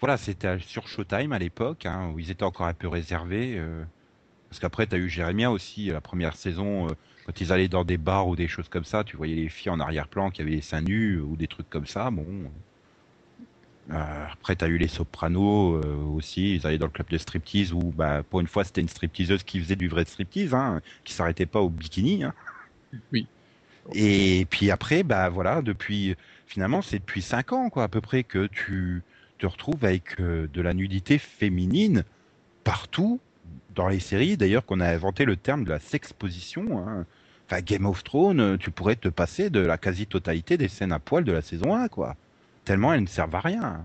voilà, c'était sur Showtime à l'époque, hein, où ils étaient encore un peu réservés. euh, parce qu'après, tu as eu Jérémia aussi, la première saison, euh, quand ils allaient dans des bars ou des choses comme ça, tu voyais les filles en arrière-plan qui avaient les seins nus ou des trucs comme ça. Bon. Euh, après, tu as eu les Sopranos euh, aussi, ils allaient dans le club de striptease où, bah, pour une fois, c'était une stripteaseuse qui faisait du vrai striptease, hein, qui s'arrêtait pas au bikini. Hein.
Oui.
Et puis après, bah voilà, depuis finalement, c'est depuis cinq ans, quoi, à peu près, que tu te retrouves avec euh, de la nudité féminine partout dans les séries. D'ailleurs, qu'on a inventé le terme de la sexposition. Hein. Enfin, Game of Thrones, tu pourrais te passer de la quasi-totalité des scènes à poil de la saison 1, quoi. Tellement elles ne servent à rien.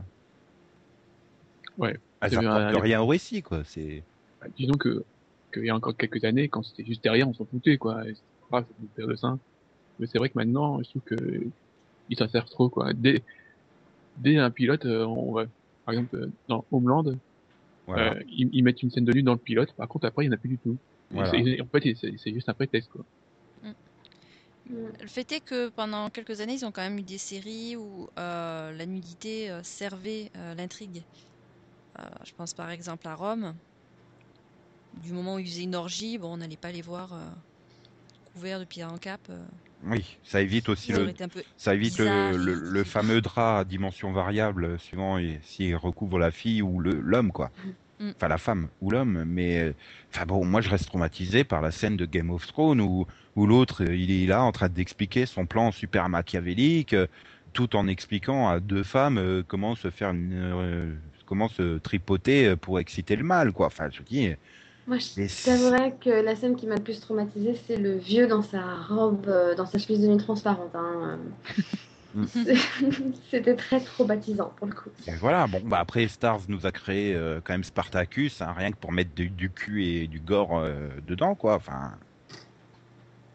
Ouais.
Elles
T'as vu,
apportent
euh,
rien au récit, quoi. C'est
Bah, disons que qu'il y a encore quelques années, quand c'était juste derrière, on s'en foutait, quoi. C'était grave, c'était de seins. Mais c'est vrai que maintenant, je trouve que ils s'en servent trop, quoi. Dès, dès un pilote, euh, on va, par exemple, euh, dans Homeland,
voilà.
euh, ils, ils mettent une scène de nu dans le pilote. Par contre, après, il n'y en a plus du tout. Et en fait, c'est juste un prétexte, quoi.
Mm.
Le fait est que pendant quelques années, ils ont quand même eu des séries où euh, la nudité euh, servait euh, l'intrigue. Je pense par exemple à Rome. Du moment où ils faisaient une orgie, bon, on n'allait pas les voir couverts de pied en cap.
Oui, ça évite aussi le, Ça évite
bizarre,
le, le,
ridicule.
le fameux drap à dimension variable, suivant s'il recouvre la fille ou l'homme, quoi.
Mm.
Enfin, la femme ou l'homme. Mais, euh, enfin bon, moi, je reste traumatisé par la scène de Game of Thrones où, où l'autre, euh, il est là en train d'expliquer son plan super machiavélique, euh, tout en expliquant à deux femmes comment se faire une, comment se tripoter pour exciter le mal, quoi. Enfin, je dis,
Moi,
c'est-
t'avouerais que la scène qui m'a le plus traumatisée, c'est le vieux dans sa robe, dans sa chemise de nuit transparente. hein.
Mm.
C'était très traumatisant pour le coup.
Et voilà, bon, bah après, Stars nous a créé euh, quand même Spartacus, hein, rien que pour mettre du, du cul et du gore euh, dedans, quoi. Enfin,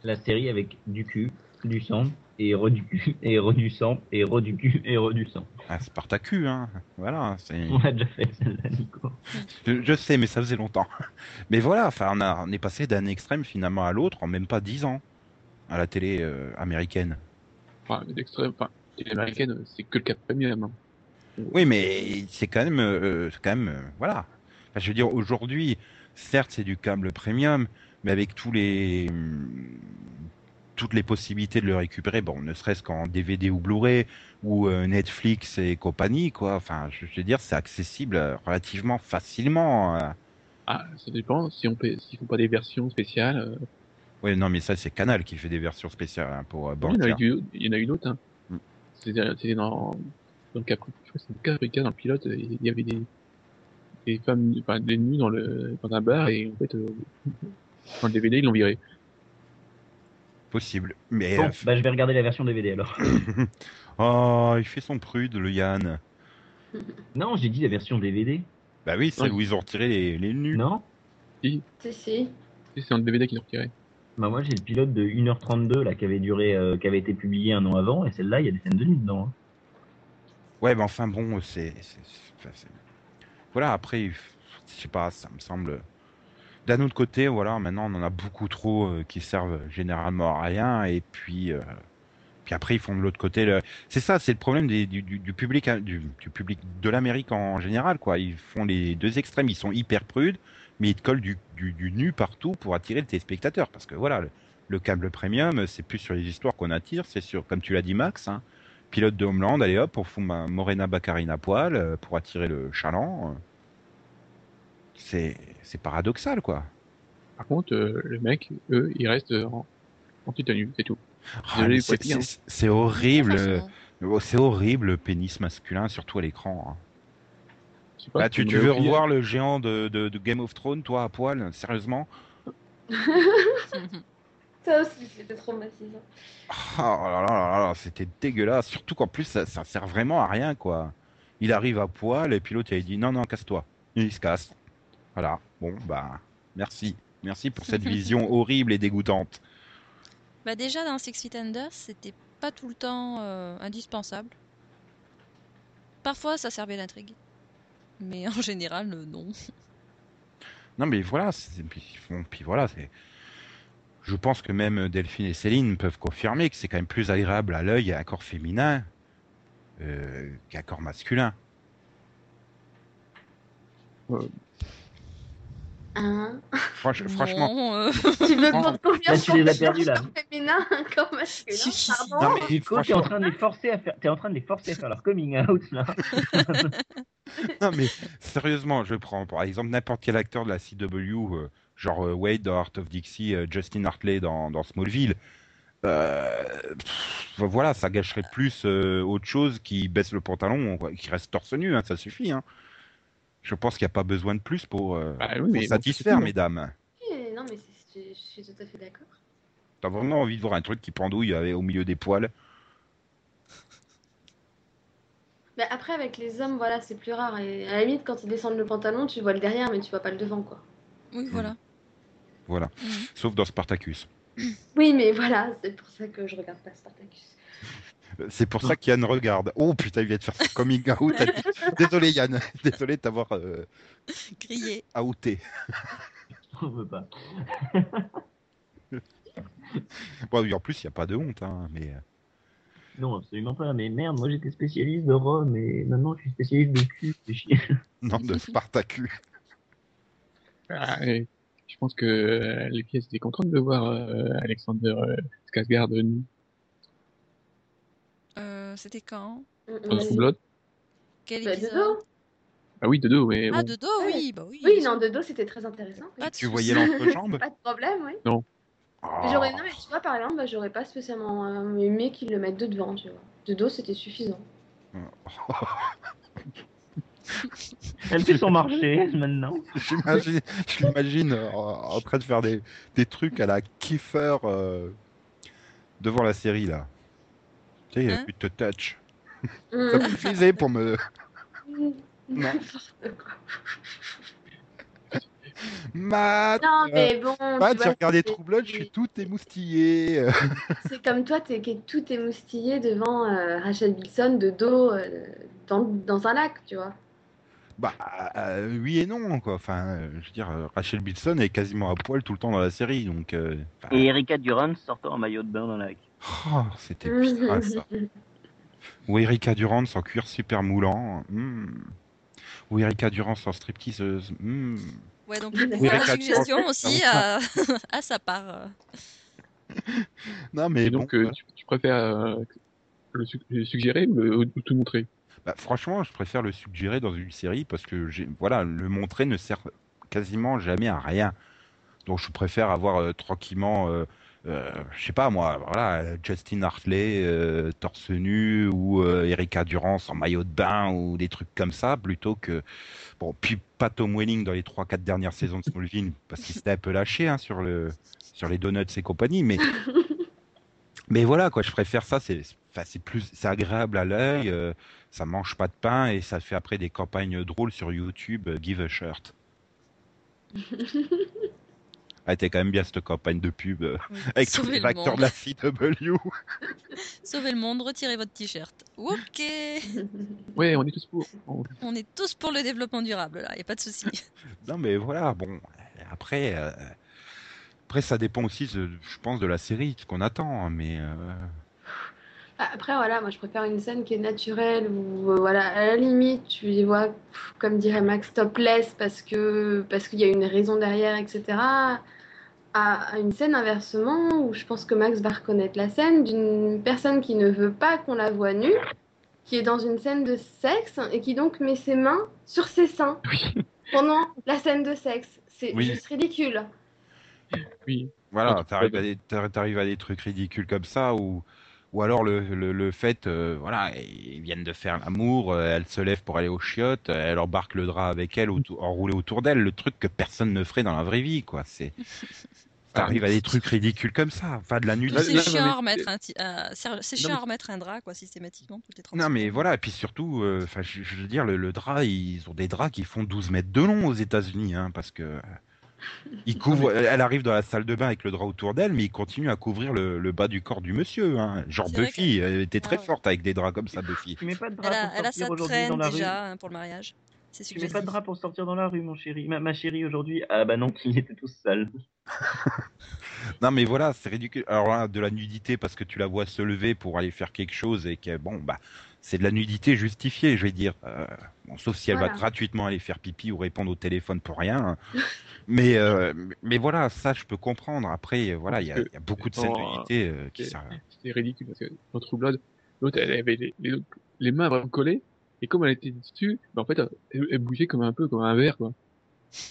La série avec du cul, du sang Et héros du cul, et héros du sang, et héros du cul, et héros du sang.
Ah, Spartacus, hein. Voilà, c'est.
On a déjà fait celle-là, Nico.
Je, je sais, mais ça faisait longtemps. Mais voilà, enfin, on est passé d'un extrême finalement à l'autre en même pas dix ans à la télé euh, américaine.
Enfin, les extrêmes, enfin, les américaines, c'est que le cap premium. hein.
Oui, mais c'est quand même, euh, quand même, euh, voilà. Enfin, je veux dire, aujourd'hui, certes, c'est du câble premium, mais avec tous les, toutes les possibilités de le récupérer, bon, ne serait-ce qu'en DVD ou Blu-ray ou euh, Netflix et compagnie, quoi. Enfin, je, veux dire, c'est accessible euh, relativement facilement. euh.
Ah, ça dépend. Si on paie, s'ils font pas des versions spéciales, euh,
Oui, non, mais ça, c'est Canal qui fait des versions spéciales hein, pour euh,
il y en a
Bankia.
eu, du- il y en a eu d'autres. Hein.
Mm.
C'était dans, dans le Capri, je crois que c'était Caprica, dans le pilote, il y avait des, des femmes, enfin, des nues dans le, dans un bar et en fait, euh, dans le DVD, ils l'ont viré.
Possible. Mais
Bon,
euh,
bah je vais regarder la version DVD alors.
oh, il fait son prude, le Yann.
Non, j'ai dit la version DVD.
Bah oui, celle
Oui.
où ils ont retiré les, les nus.
Non
Si, si.
Et c'est un DVD qu'ils ont retiré.
Bah moi j'ai le pilote de 1h32 là qui avait duré, euh, qui avait été publié un an avant et celle-là il y a des scènes de nu dedans. hein.
Ouais, mais enfin bon, c'est. Voilà, après, je sais pas, ça me semble. D'un autre côté, voilà, maintenant on en a beaucoup trop euh, qui servent généralement à rien, et puis. euh, Puis après, ils font de l'autre côté. C'est ça, c'est le problème du, public, hein, du public de l'Amérique en général, quoi. Ils font les deux extrêmes, ils sont hyper prudes, mais ils te collent du, du, du nu partout pour attirer le téléspectateur. Parce que voilà, le, le câble premium, c'est plus sur les histoires qu'on attire, c'est sur, comme tu l'as dit, Max, hein, pilote de Homeland, allez hop, on fout ma Morena Baccarine à poil euh, pour attirer le chaland. euh. C'est, c'est paradoxal, quoi.
Par contre, euh, le mec, eux, ils restent en, en tenue, c'est tout.
Ah, c'est,
dire, hein.
c'est- c'est horrible,
son-
c'est horrible le pénis masculin, surtout à l'écran. hein.
Pas,
Bah, tu, veux revoir le géant de, de, de Game of Thrones, toi, à poil Sérieusement
Ça aussi, c'était traumatisant.
Oh là là là là, c'était dégueulasse. Surtout qu'en plus, ça, ça sert vraiment à rien, quoi. Il arrive à poil et puis l'autre, il dit non, non, casse-toi. Et il se casse. Voilà. Bon, bah, merci. Merci pour cette vision horrible et dégoûtante.
Bah déjà dans Six Feet Under, c'était pas tout le temps euh, indispensable. Parfois ça servait l'intrigue. Mais en général euh, non.
Non, mais voilà. Puis, bon, puis voilà, c'est. Je pense que même Delphine et Céline peuvent confirmer que c'est quand même plus agréable à l'œil un corps féminin euh, qu'un corps masculin.
Hein
Franch- franchement.
Euh,
tu veux
Non.
pour combien
Là, tu les as perdus, là.
féminin, un corps masculin,
Si, si, si.
pardon
Non, mais
Nico, t'es en train de les forcer à faire, t'es en train de les forcer à faire leur coming out là.
Non mais sérieusement, je prends par exemple n'importe quel acteur de la CW, euh, genre euh, Wade dans Art of Dixie, euh, Justin Hartley dans, dans Smallville. Euh, pff, voilà, ça gâcherait plus euh, autre chose qui baisse le pantalon, quoi, qui reste torse nu, hein, ça suffit. Hein. Je pense qu'il n'y a pas besoin de plus pour, euh,
Bah oui,
pour
mais bon,
satisfaire, mesdames.
Non, mais c'est- je, je suis tout à fait d'accord.
T'as vraiment envie de voir un truc qui pendouille euh, au milieu des poils?
Mais après, avec les hommes, voilà, c'est plus rare. Et à la limite, quand ils descendent le pantalon, tu vois le derrière, mais tu vois pas le devant, quoi.
Oui voilà.
Voilà,
Mhm.
sauf dans Spartacus.
Oui, mais voilà, c'est pour ça que je regarde pas Spartacus.
Euh, C'est pour ça qu'Yann regarde. Oh putain, il vient de faire son coming out. Désolé Yann, désolé de t'avoir euh,
Grillé.
outé.
On veut pas.
Bon, oui, en plus, il n'y a pas de honte, hein, mais. euh,
Non, absolument pas. Mais merde, moi j'étais spécialiste de Rome et maintenant je suis spécialiste de cul. C'est chier.
Non, de Spartacus.
Ah, je pense que euh, les pièces étaient contentes de voir euh, Alexander euh, Skarsgård nu
Euh, c'était quand
Mm, mm,
Blood.
Quel
Bah,
épisode
dos.
Ah oui, de dos, mais
Ah
bon.
de dos
Ouais.
oui bah oui.
Oui, non, dos, c'était très intéressant. oui.
Pas de
Tu voyais l'entrejambe
Pas de problème, oui.
Oh.
Mais J'aurais, non, mais tu vois, par exemple, bah, j'aurais pas spécialement euh, aimé qu'ils le mettent de devant, tu vois. De dos, c'était suffisant.
Elle fait son marché maintenant.
J'imagine, je l'imagine euh, en train de faire des, des trucs à la Kiefer euh, devant la série là. Tu sais,
Hein
tu te touch.
Mm.
Ça suffisait pour me.
N'importe quoi.
Matt,
Non, mais bon.
Matt,
tu vois,
True Blood, je suis tout émoustillé.
C'est comme toi, t'es qui est tout émoustillé devant euh, Rachel Bilson de dos euh, dans, dans un lac, tu vois.
Bah euh, oui et non quoi. Enfin, euh, je veux dire, Rachel Bilson est quasiment à poil tout le temps dans la série, donc. euh,
Et Erika Durant sortant en maillot de bain dans la lac.
Oh, c'était putain, ça. Ou Erika Durant en cuir super moulant. hmm. Ou Erika Durant en stripteaseuse. hmm.
Ouais, donc
Erika
suggestion aussi a, a sa part.
Non mais
Et
bon.
donc, euh, tu, tu préfères euh, le, su- le suggérer ou, tout montrer?
Bah, franchement, je préfère le suggérer dans une série parce que voilà, le montrer ne sert quasiment jamais à rien. Donc je préfère avoir euh, tranquillement, euh, je sais pas moi, voilà, Justin Hartley euh, torse nu ou euh, Erika Durance en maillot de bain ou des trucs comme ça plutôt que bon puis pas Tom Welling dans les trois quatre dernières saisons de Smallville parce qu'il s'était un peu lâché hein, sur le sur les donuts et compagnie mais mais voilà quoi je préfère ça c'est c'est plus c'est agréable à l'œil euh, ça mange pas de pain et ça fait après des campagnes drôles sur YouTube give a shirt ah, était quand même bien cette campagne de pub euh,
Oui.
avec tous
Sauvez
les
le
acteurs
monde.
de la CW.
Sauvez le monde, retirez votre t-shirt. Ok,
Ouais, on est tous pour. On-
on est tous pour le développement durable là, y a pas de souci.
non mais voilà, bon, après, euh, après ça dépend aussi, de- je pense, de la série, de ce qu'on attend, mais euh,
Après, voilà, moi je préfère une scène qui est naturelle où, euh, voilà, à la limite, tu y vois, pff, comme dirait Max, topless parce que parce qu'il y a une raison derrière, etc. À, une scène inversement où je pense que Max va reconnaître la scène d'une personne qui ne veut pas qu'on la voie nue, qui est dans une scène de sexe et qui donc met ses mains sur ses seins
Oui,
pendant la scène de sexe. C'est
Oui.
juste ridicule.
oui.
voilà, t'arrives à, des- t'ar- t'arrives à des trucs ridicules comme ça, ou, ou alors le, le, le fait, euh, voilà, ils viennent de faire l'amour, euh, elle se lève pour aller aux chiottes, euh, elle embarque le drap avec elle, autour- enroulé autour d'elle, le truc que personne ne ferait dans la vraie vie, quoi. C'est, t'arrives à des trucs ridicules comme ça, enfin de la nudité.
C'est
non,
chiant
mais-
à remettre un, ti- euh, c'est c'est chiant
mais-
à remettre un drap quoi systématiquement toutes les 30
Non mais
secondes.
voilà, et puis surtout, euh, enfin, je, je veux dire, le, le drap, ils ont des draps qui font 12 mètres de long aux États-Unis, hein, parce que ils couvrent. Elle arrive dans la salle de bain avec le drap autour d'elle, mais ils continuent à couvrir le, le bas du corps du monsieur. Hein. Genre Buffy, elle était très
Ah ouais.
forte avec des draps comme ça, Buffy.
Tu mets pas de drap
Elle a,
pour
elle a
sortir
sa traîne
dans la rue
déjà hein, pour le mariage. C'est
Tu mets pas de drap pour sortir dans la rue, mon chéri. Ma, ma chérie aujourd'hui. Ah bah non, il était tous sale.
Non mais voilà, c'est ridicule. Alors là, de la nudité parce que tu la vois se lever pour aller faire quelque chose et que bon bah c'est de la nudité justifiée, je vais dire. Euh, bon, sauf si elle va gratuitement aller faire pipi ou répondre au téléphone pour rien. hein. mais euh, mais voilà, ça je peux comprendre. Après voilà, il y, a- y beaucoup de scènes nudité euh, qui
c'est-
servent.
C'était ridicule parce que dans True Blood, l'autre, elle avait les, les, les mains vraiment collées. Et comme elle était dessus, bah, en fait, elle, elle bougeait comme un peu comme un verre, quoi.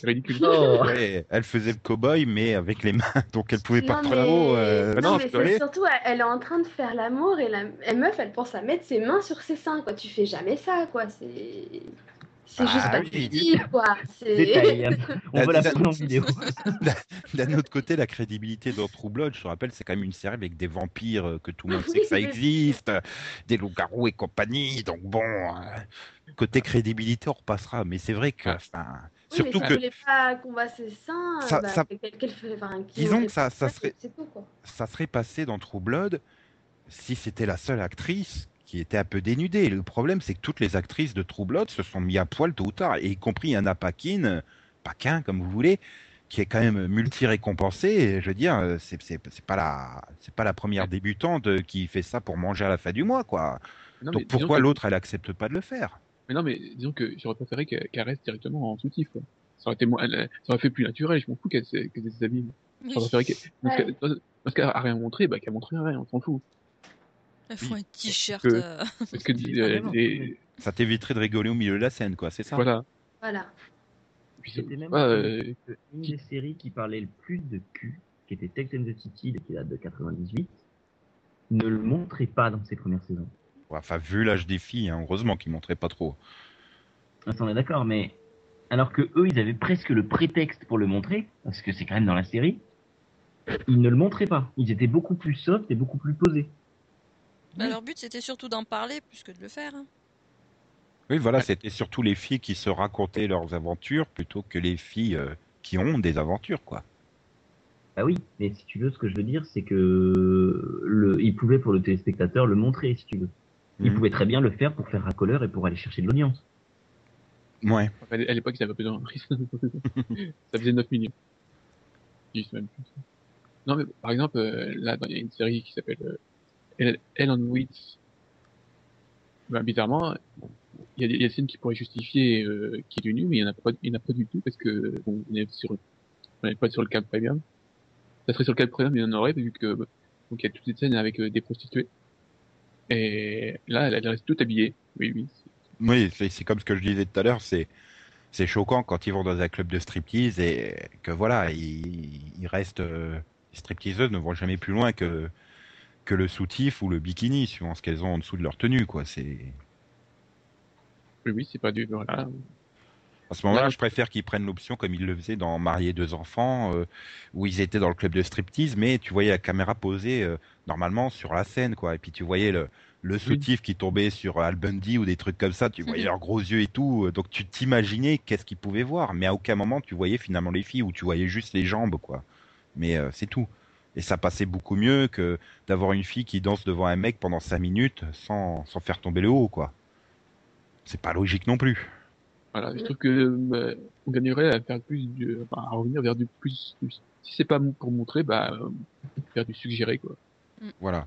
Ridicule.
Oh.
Ouais, elle faisait le cow-boy mais avec les mains, donc elle pouvait pas
Non,
trop.
mais,
euh,
non,
non,
mais c'est surtout, elle, elle est en train de faire l'amour et la elle, meuf, elle pense à mettre ses mains sur ses seins, quoi. Tu fais jamais ça, quoi. C'est. C'est
Ah,
juste pas
oui.
possible, quoi.
Hein. On
La-
veut la
la-
prendre en vidéo.
D'un autre côté, la crédibilité dans True Blood, je te rappelle, c'est quand même une série avec des vampires euh, que tout le monde sait que ça existe, des loups-garous et compagnie. Donc bon, euh, côté crédibilité, on repassera. Mais c'est vrai que, enfin,
Oui,
surtout
mais si
que
vous voulez pas qu'on voit ses seins,
Ça-
bah, enfin,
Disons que ça- serait-
C'est tout, quoi.
ça serait passé dans True Blood si c'était la seule actrice qui était un peu dénudée. Le problème, c'est que toutes les actrices de True Blood se sont mis à poil tôt ou tard, et y compris Anna Paquin, Paquin comme vous voulez, qui est quand même multi-récompensée. Et Je veux dire, c'est c'est- c'est pas la c'est pas la première débutante qui fait ça pour manger à la fin du mois, quoi.
Non,
Donc pourquoi
que-
l'autre elle accepte pas de le faire?
Mais non, mais disons que j'aurais préféré qu'elle reste directement en soutif, quoi. Ça aurait été moins, elle- ça aurait fait plus naturel, je m'en fous qu'elle qu'elle s'habille.
Oui.
J'aurais préféré qu'elle, parce
Ouais.
qu'elle- parce- qu'elle a rien montré, bah, qu'elle montre rien, on s'en fout.
Il faut un t-shirt.
que-
euh,
Parce que,
Oui,
euh,
vraiment.
les-
Ça t'éviterait de rigoler au milieu de la scène, quoi, c'est ça?
Voilà.
Voilà.
Puis,
C'était même
euh,
une des séries qui parlait le plus de cul, qui était Tex and the City, qui date de 98, ne le montrait pas dans ses premières saisons.
Enfin, vu l'âge des filles, hein, heureusement qu'ils montraient pas trop.
Attends, on est d'accord, mais alors que eux, ils avaient presque le prétexte pour le montrer, parce que c'est quand même dans la série, ils ne le montraient pas. Ils étaient beaucoup plus soft et beaucoup plus posés.
bah, leur but c'était surtout d'en parler plus que de le faire. hein.
Oui, voilà, c'était surtout les filles qui se racontaient leurs aventures plutôt que les filles euh, qui qui ont des aventures, quoi.
Bah oui, mais si tu veux, ce que je veux dire, c'est que le, il pouvait pour le téléspectateur le montrer, si tu veux. Il
Mhm.
pouvait très bien le faire pour faire racoleur et pour aller chercher de l'audience.
Ouais.
À l'époque, ils avaient pas besoin. ça faisait 9 millions. 10 même plus. Non, mais par exemple, euh, là, il y a une série qui s'appelle euh, Hell on Wheels. Ben, bizarrement, il y a des il y a des scènes qui pourraient justifier euh, qu'il est nu, mais il n'y en a pas, il y en a pas du tout parce que bon, on est sur, on n'est pas sur le câble premium. Ça serait sur le câble premium, il y en aurait vu que donc il y a toutes ces scènes avec euh, des prostituées. Et là, elle, elle reste toute habillée. Oui, oui.
Oui, c'est comme ce que je disais tout à l'heure, c'est c'est choquant quand ils vont dans un club de striptease et que voilà, ils, ils restent euh, les stripteaseuses ne vont jamais plus loin que que le soutif ou le bikini, suivant ce qu'elles ont en dessous de leur tenue, quoi. C'est
Oui, oui, c'est pas du, voilà.
À ce moment-là, je préfère qu'ils prennent l'option comme ils le faisaient dans Marier deux enfants, euh, où ils étaient dans le club de striptease, mais tu voyais la caméra posée euh, normalement sur la scène, quoi. Et puis tu voyais le le soutif qui tombait sur Al Bundy ou des trucs comme ça, tu voyais
Mhm.
leurs gros yeux et tout, euh, donc tu t'imaginais qu'est-ce qu'ils pouvaient voir, mais à aucun moment tu voyais finalement les filles ou tu voyais juste les jambes, quoi. Mais euh, c'est tout. Et ça passait beaucoup mieux que d'avoir une fille qui danse devant un mec pendant cinq minutes sans, sans faire tomber le haut, quoi. C'est pas logique non plus.
Voilà, je trouve que bah, on gagnerait à faire plus du, enfin, à revenir vers du plus, du- si c'est pas pour montrer, bah euh, faire du suggéré quoi.
Voilà.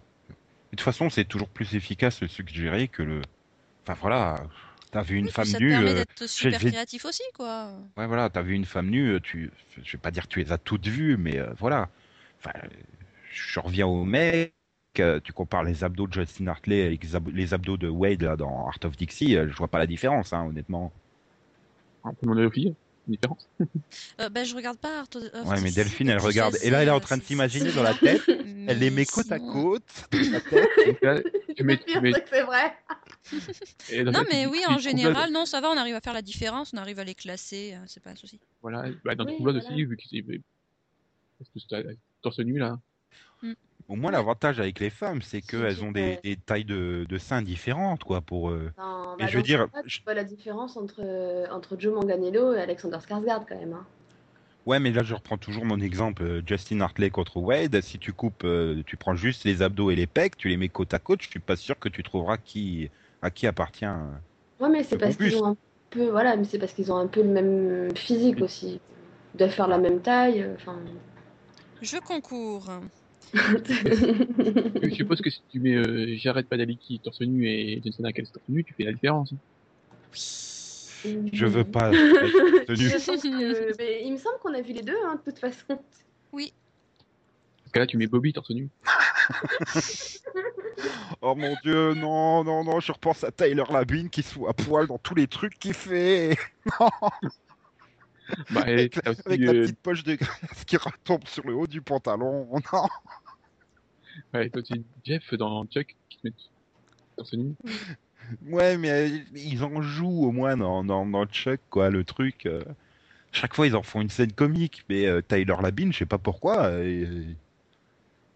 De toute façon, c'est toujours plus efficace le suggéré que le. Enfin voilà, t'as vu une
Oui,
femme
ça
nue.
permet
euh,
d'être super créatif aussi, quoi.
Ouais, voilà, t'as vu une femme nue, euh, tu, je vais pas dire que tu les as toutes vues, mais euh, voilà. Enfin, euh, je reviens au mec. euh, Tu compares les abdos de Justin Hartley avec les ab- les abdos de Wade là dans Art of Dixie, euh, je vois pas la différence, hein, honnêtement.
On peut demander aux filles, une différence.
Euh, ben, je regarde pas Art of
Ouais, mais Delphine, elle regarde. Et là, elle est en train de s'imaginer dans la tête. Elle les met côte à côte. la tête.
Donc là, tu mets,
Le pire,
tu mets,
c'est vrai.
et
Non, mais oui,
tu
en général, non, ça va, on arrive à faire la différence, on arrive à les classer, euh, c'est pas un souci.
Voilà, bah, dans
Oui,
Troublade
voilà.
aussi, vu que c'est, parce que c'est torse nu là.
Au moins, l'avantage avec les femmes, c'est qu'elles ont des, tailles de, de seins différentes, quoi, pour. euh,
Non,
Et
bah,
je veux dire, je-
vois la différence entre, euh, entre Joe Manganiello et Alexander Skarsgård quand même. hein.
Ouais, mais là, je reprends toujours mon exemple euh, Justin Hartley contre Wade. Si tu coupes, tu prends juste les abdos et les pecs, tu les mets côte à côte, je suis pas sûr que tu trouveras qui à qui appartient.
Ouais, mais c'est parce qu'ils ont un peu, voilà, mais c'est parce qu'ils ont un peu le même physique aussi. Ils doivent faire la même taille. Enfin.
Je concours.
Je suppose que si tu mets euh, Jared Padalecki torse nu et Jensen Ackles torse nu, tu fais la différence.
Je veux pas être tenu.
Je pense que- mais il me semble qu'on a vu les deux, hein, de toute façon.
Parce que là, tu mets Bobby torse nu.
Oh mon dieu, non, non, non, je repense à Tyler Labine qui se fout à poil dans tous les trucs qu'il fait.
Bah,
avec
t'as
la,
aussi,
avec la
euh,
petite poche de graisse qui retombe sur le haut du pantalon. Non.
Ouais, t'as aussi Jeff dans Chuck qui se met torse nu.
Ouais, mais euh, ils en jouent au moins dans, dans, dans Chuck, quoi, le truc. euh. Chaque fois, ils en font une scène comique, mais euh, Tyler Labine, je sais pas pourquoi, euh,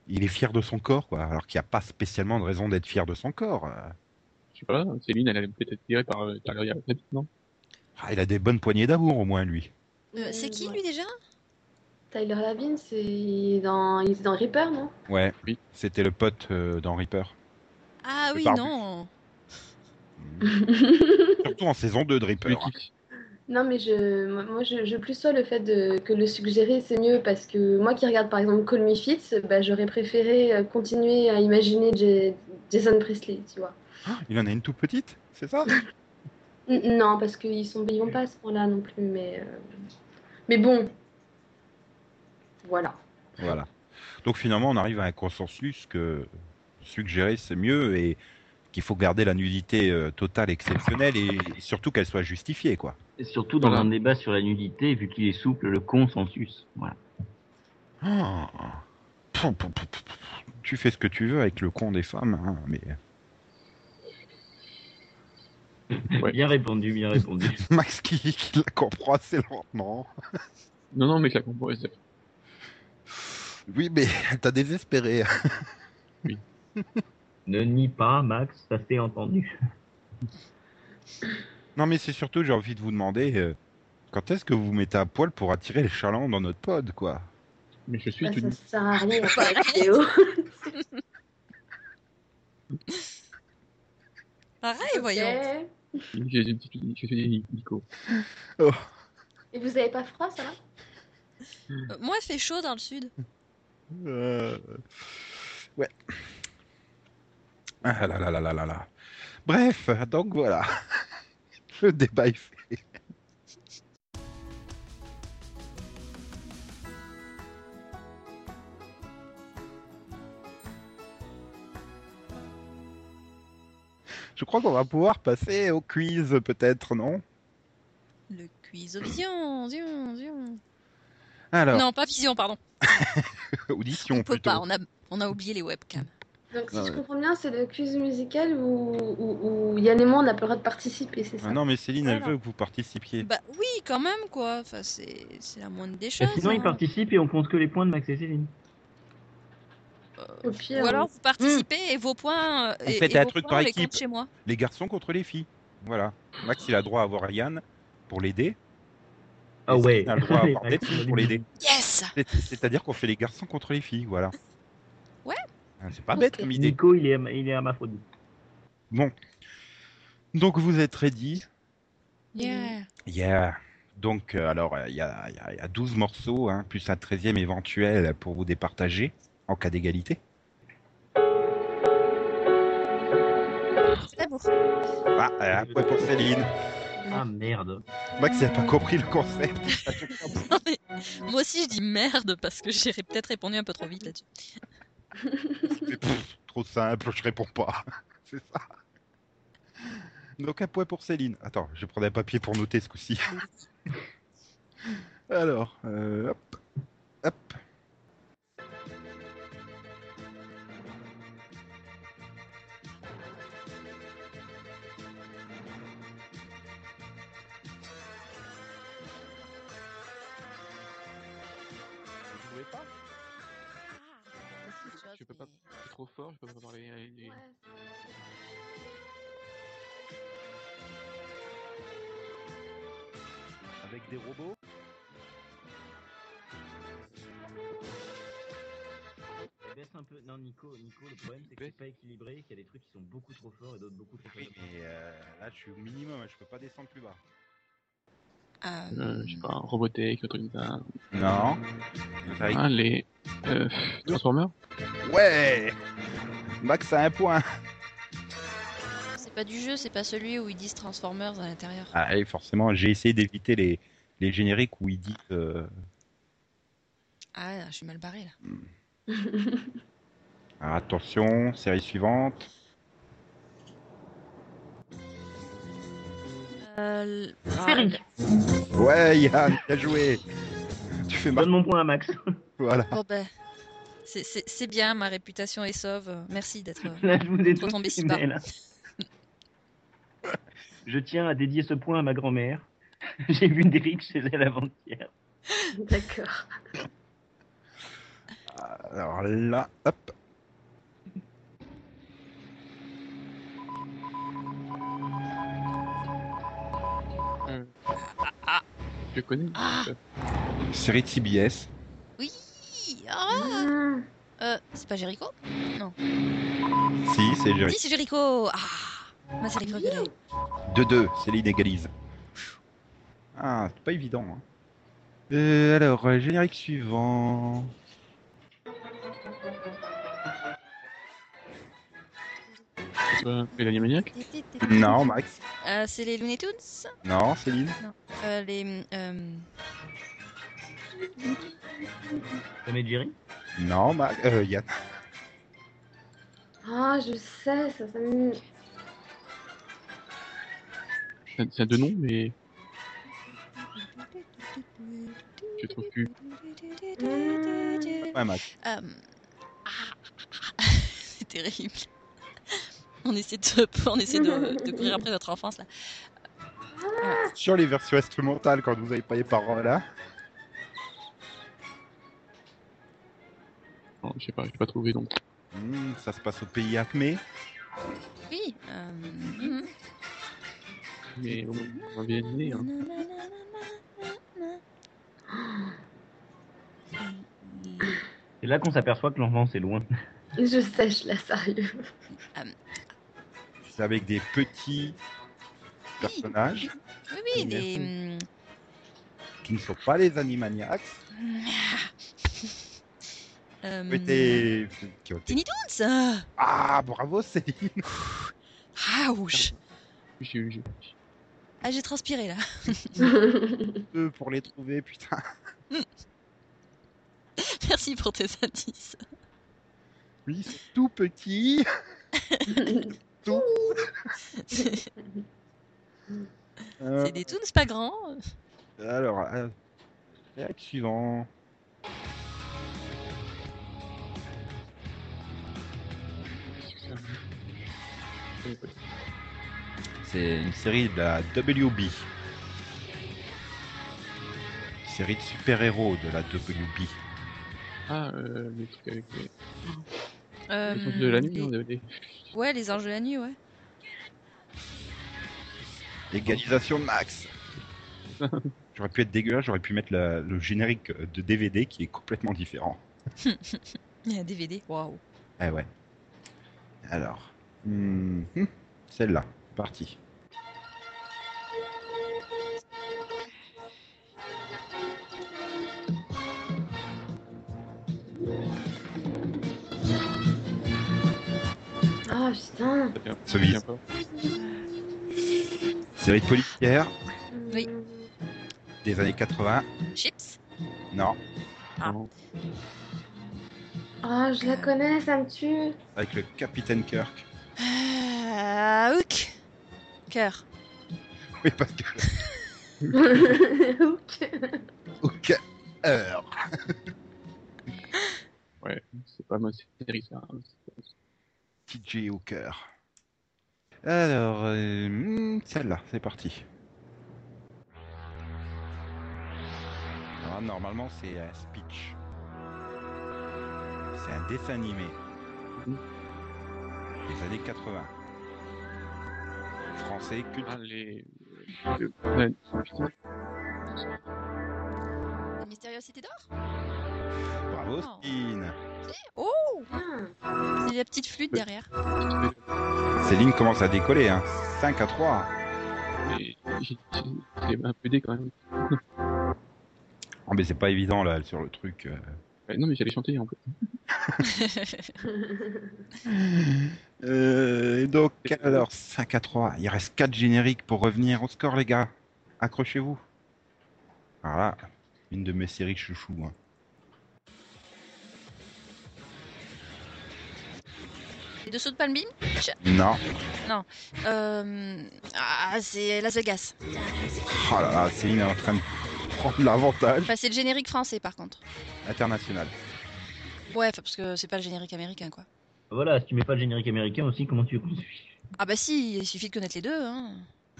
il est fier de son corps, quoi, alors qu'il n'y a pas spécialement de raison d'être fier de son corps. euh.
Je sais pas, Céline, elle a peut-être été tirée par euh, Tyler Labine, non?
Ah, il a des bonnes poignées d'amour, au moins, lui.
Euh, c'est qui,
Ouais.
lui, déjà?
Tyler Labine, c'est dans, il est dans Reaper, non?
Ouais,
Oui.
c'était le pote euh, dans Reaper.
Ah
Le
oui,
barbu.
non.
Surtout en saison 2 de Reaper.
Qui-
Non, mais je, moi, je, je plus sois le fait de, que le suggérer, c'est mieux parce que moi qui regarde par exemple Call Me Fitz, bah, j'aurais préféré euh, continuer à imaginer J- Jason Priestley, tu vois.
Il en a une toute petite, c'est ça?
Non, parce qu'ils sont, ils vont pas à ce point-là non plus, mais, euh, mais bon, voilà.
Voilà. Donc finalement, on arrive à un consensus que suggérer c'est mieux et qu'il faut garder la nudité euh, totale exceptionnelle et surtout qu'elle soit justifiée, quoi.
Et surtout dans
Voilà.
un débat sur la nudité, vu qu'il est souple, le consensus. Voilà.
Ah. Tu fais ce que tu veux avec le con des femmes, hein, mais
Ouais.
Bien répondu, bien répondu.
Max qui, qui la comprend assez lentement.
Non, non, mais je la comprends. c'est-
Oui, mais elle t'a désespéré.
ne nie pas, Max, ça s'est entendu.
Non, mais c'est surtout, j'ai envie de vous demander, euh, Quand est-ce que vous vous mettez à poil pour attirer les chalands dans notre pod, quoi?
Mais je suis
Bah,
tout
ça
nu.
sert à rien à faire la vidéo.
Pareil, voyons.
Je, je, je, je suis Nico.
Et vous avez pas froid, ça va?
Euh, moi, il fait chaud dans le sud.
Euh, Ouais. Ah là là là là là là. Bref, donc voilà. Le débat est fait. Je crois qu'on va pouvoir passer au quiz, peut-être, non?
Le quiz vision, vision, vision.
Alors,
Non, pas vision, pardon.
audition
On peut
plutôt.
pas, on a, on a oublié les webcams.
Donc, si
Ah
je
ouais.
comprends bien, c'est le quiz musical où, où, où Yann et moi, on n'a pas le droit de participer, c'est ça
Ah non, mais Céline, elle
Voilà.
veut que vous participiez.
Bah oui, quand même, quoi. Enfin, c'est c'est la moindre des
Et
choses.
sinon,
hein.
il participe et on compte que les points de Max et Céline.
Au pire,
Ou alors vous participez et vos points. euh,
On
et,
fait
et
un
vos
truc
points,
par équipe.
chez moi.
Les garçons contre les filles. Voilà. Max, il a droit à avoir Yann pour l'aider.
Ah ouais.
Céline a le droit à
Allez,
avoir
Max,
Delphine
on
pour
va
l'aider.
Yes
C'est- C'est-à-dire qu'on fait les garçons contre les filles, voilà.
Ouais.
Ah, C'est pas bête comme idée.
Nico, il est, il est hermaphrodite.
Bon. Donc vous êtes ready?
Yeah.
Yeah. Donc, euh, alors, euh, il y, a, il y a- il y a 12 morceaux, hein, plus un 13e éventuel pour vous départager en cas d'égalité. Ah, un point pour Céline.
Ah merde.
Max, il a pas compris le concept.
Non, mais moi aussi, je dis merde parce que j'ai peut-être répondu un peu trop vite là-dessus.
Trop simple, je réponds pas. C'est ça. Donc un point pour Céline. Attends, je vais prendre un papier pour noter ce coup-ci. Alors, euh, hop, hop.
Trop fort, je peux pas parler. à les-
Ouais.
Avec des robots
Baisse un peu. Non, Nico, Nico, le problème c'est que c'est pas équilibré, qu'il y a des trucs qui sont beaucoup trop forts et d'autres beaucoup trop
Oui,
faibles.
mais euh, là, je suis au minimum, je peux pas descendre plus bas.
Euh, je sais pas, Robotech, un truc comme ça.
Non.
Ah, les. Euh, Transformers
Ouais Max a un point.
c'est pas du jeu, c'est pas celui où ils disent Transformers à l'intérieur.
Ah, forcément, j'ai essayé d'éviter les, les génériques où ils disent... euh,
Ah, je suis mal barré là.
alors, attention, série suivante.
Euh,
Série.
Ouais, Yann, bien joué. Tu fais mal.
Donne mon point à Max.
Voilà.
Bon ben, c'est- c'est c'est bien, ma réputation est sauve. Merci d'être.
Je
tomber si bas.
là. Je tiens à dédier ce point à ma grand-mère. J'ai vu Derrick chez elle avant-hier.
D'accord.
Alors là, hop.
Je connais.
Ah.
Euh,
Série de CBS.
Oui. Ah.
Mmh.
Euh, c'est pas Jericho
Si, c'est Jerry.
Si, c'est Jericho. Ah. Ma série préférée.
2-2, Céline égalise. Ah, c'est pas évident. hein. Euh, alors, euh, générique suivant.
c'est pas les Animaniacs
Non, Max.
Euh, c'est les Looney Tunes.
Non, Céline.
Euh, les. Euh...
Tom et Jerry
Non, Max. Euh, Yann.
Ah, je sais, ça, ça me...
C'est c'est deux noms, mais je trouve plus.
Mmh.
Ouais, Max.
Euh, ah, c'est terrible. On essaie de, on essaie de, de courir après notre enfance là.
Sur les versions instrumentales, quand vous avez pas les paroles là.
je sais pas, j'ai pas trouvé donc.
Hmm, ça se passe au pays Acme.
Oui. Euh,
mais hmm. on, on vient de.
C'est là qu'on s'aperçoit que l'enfant c'est loin.
Je sèche là, sérieux.
C'est avec des petits personnages.
Oui, oui, des. Hmm.
Qui ne sont pas les animaniacs.
euh,
ont été-
Tiny Toons
Ah, bravo Céline
Ouch
J'ai- j'ai-
Ah, j'ai transpiré là.
Deux pour les trouver, putain.
Merci pour tes indices.
Oui, c'est tout petit. tout. Euh,
C'est des Toons pas grands.
Alors, euh, suivant. C'est une série de la WB. Série de super-héros de la WB.
Ah, euh, les trucs avec les,
Euh,
les anges de la nuit,
les-
des-
Ouais, les anges de la nuit, ouais.
Égalisation de max. J'aurais pu être dégueulasse, j'aurais pu mettre la- le générique de DVD qui est complètement différent.
Il y a un DVD, waouh.
Eh ouais. Alors. hmm, hmm, Celle-là. Parti.
Ah putain.
ça vient-
Ce
ça vient pas.
Série de policière
Oui.
des années 80.
Chips
Non.
Ah.
Ah, je la connais, ça me tue.
Avec le Capitaine Kirk.
Euh, Hook Cœur.
Oui, parce que.
Hook.
Ok. Heure.
Ouais, c'est pas ma série, ça.
TJ Hooker. Alors, euh, hmm, celle-là, c'est parti. Alors, normalement, c'est un speech. C'est un dessin animé. Des années 80. Français, culte.
Ah, les. le- ouais.
La mystérieuse cité d'or
Bravo,
Oh.
Céline.
Oh. C'est la petite flûte derrière.
Céline commence à décoller, hein. 5 à 3.
Mais j'ai j'ai un peu aidé quand même.
Oh, mais c'est pas évident, là, sur le truc. Euh.
Non, mais j'allais chanter en fait.
Euh, donc, alors, 5 à 3. Il reste 4 génériques pour revenir au score, les gars. Accrochez-vous. Voilà, une de mes séries chouchou. hein.
Les dessous de Palm Beach?
Non.
euh... Ah, c'est Las Vegas.
Oh là là, Céline est en train de prendre l'avantage
Enfin, c'est le générique français par contre.
international.
Ouais, parce que c'est pas le générique américain quoi.
Voilà, si tu mets pas le générique américain aussi, comment tu
Ah bah si, il suffit de connaître les deux. Hein.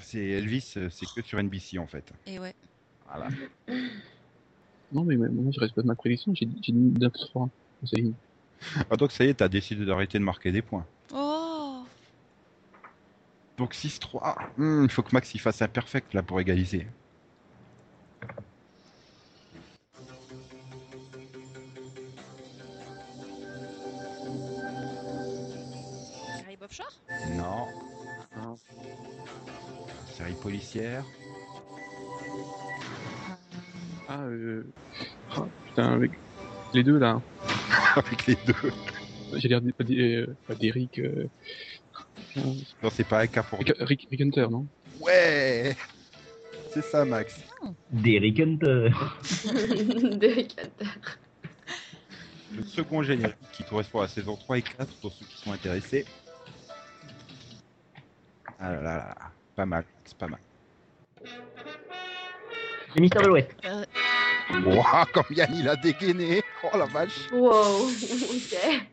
C'est Elvis, euh, c'est que sur NBC en fait.
Et ouais.
Voilà.
Non, mais moi, je reste pas de ma prédiction. J'ai dit j'ai dit 9-3 pour Céline.
Ah, donc ça y est, t'as décidé d'arrêter de marquer des points.
Oh
Donc 6-3. Hmm, Il faut que Max il fasse un perfect là pour égaliser.
Offshore
Non.
Non.
Série policière.
Ah, euh... ah, putain, avec les deux là.
Avec les deux.
J'ai l'air pas euh, pas d'Eric. Euh...
Non, c'est pas cas pour
Rick, Rick, Rick Hunter, non?
Ouais C'est ça, Max.
Derrick Hunter.
Derrick Hunter.
Le second générique qui correspond à la saison 3 et 4 pour ceux qui sont intéressés. Ah là là là, pas mal, c'est pas mal.
C'est Mister de l'Ouest.
Wouah, comme Yann il a dégainé Oh la vache
Wow. ok.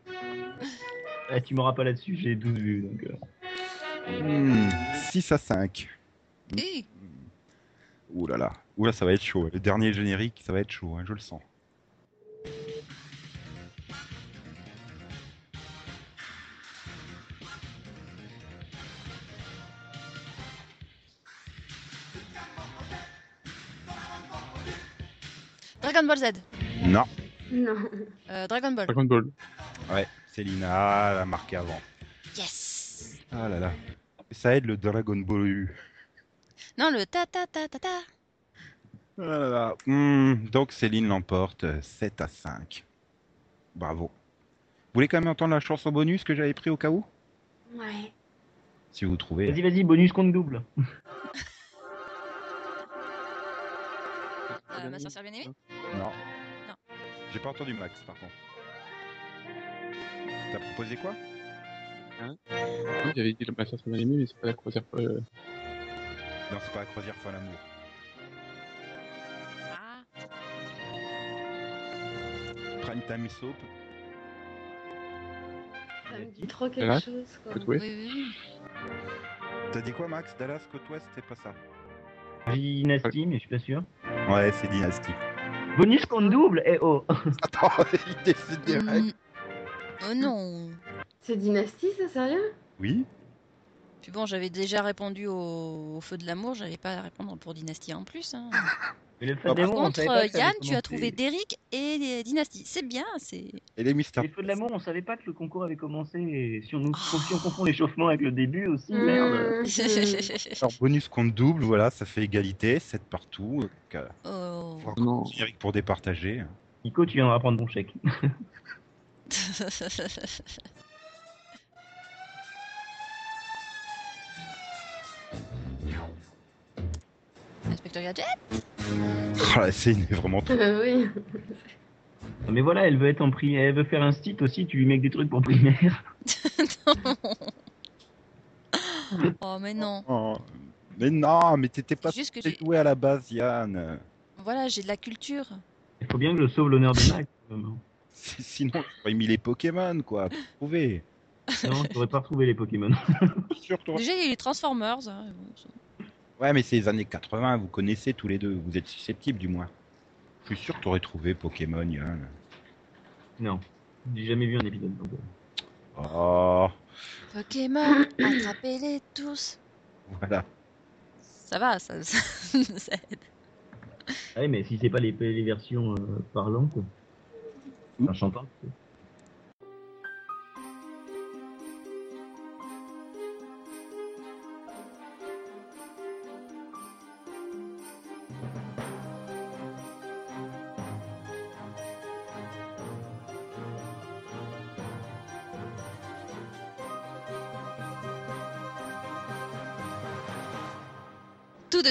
Eh, tu m'auras pas là-dessus, j'ai 12 vues. Donc, euh.
Hmm, 6 à 5.
Eh,
Ouh là là, Ouh là ça va être chaud. Le dernier générique, ça va être chaud, hein, je le sens.
Dragon Ball Z.
Non,
Non.
Euh, Dragon Ball.
Dragon Ball.
Ouais, Célina l'a marqué avant.
Yes.
Ah là là. Ça aide le Dragon Ball U.
Non, le ta ta ta ta ta.
Ah là là. Hmm, donc Céline l'emporte euh, 7 à 5. Bravo. Vous voulez quand même entendre la chanson bonus que j'avais pris au cas où?
Ouais.
Si vous trouvez.
Vas-y, vas-y, bonus compte double.
Euh, ma sorcière bien-aimée
Non.
Non.
J'ai pas entendu Max par contre. T'as proposé quoi?
Oui, j'avais dit le massacre bien aimé, mais c'est pas la croisière. Euh...
Non, c'est pas la croisière fois l'amour.
Ah,
Prime Time Soap.
Ça me dit trop quelque
Dallas
chose, quoi.
Côte ouest.
oui, oui.
T'as dit quoi Max? Dallas Côte Ouest, c'est pas ça?
Dynastie, mais je suis pas sûr.
Ouais, c'est Dynasty.
Bonus compte double Eh oh
Attends, il décide direct.
Mm. Oh non.
C'est Dynastie, ça, sérieux?
Oui
Puis bon, j'avais déjà répondu au, au feu de l'amour, j'allais pas répondre pour Dynastie en plus. hein.
Mais le
Par
on
contre,
savait pas
euh,
que ça allait
Yann, tu as
commencer.
trouvé Derrick et les Dynastie. C'est bien, c'est.
Et les mystères.
Les feux de l'amour, on savait pas que le concours avait commencé. Et Si on, nous, si on confond l'échauffement avec le début aussi,
Mmh.
merde.
Alors, bonus compte double, voilà, ça fait égalité, 7 partout. Donc, euh,
oh.
faut
Non.
générique pour départager.
Nico, tu viendras prendre ton chèque.
Gadget
Oh, la scène est vraiment trop.
Euh, oui.
Mais voilà, elle veut être en primaire, elle veut faire un site aussi, tu lui mets que des trucs pour primaire.
Oh, mais non.
Oh, mais non, mais t'étais pas
juste que
jouer à la base, Yann.
Voilà, j'ai de la culture.
Il faut bien que je sauve l'honneur de Max.
Si- Sinon, j'aurais mis les Pokémon, quoi, pour prouver.
Non, t'aurais pas retrouvé les Pokémon.
Déjà, il y a les Transformers. hein,
Ouais, mais c'est les années 80, vous connaissez tous les deux, vous êtes susceptibles du moins. Je suis sûr que t'aurais trouvé Pokémon, Yann.
Non, j'ai jamais vu un épisode. donc.
Oh,
Pokémon, attrapez-les tous.
voilà.
Ça va, ça, ça, ça aide.
Ah ouais, mais si c'est pas les, les versions euh, parlantes, enfin, chantantes.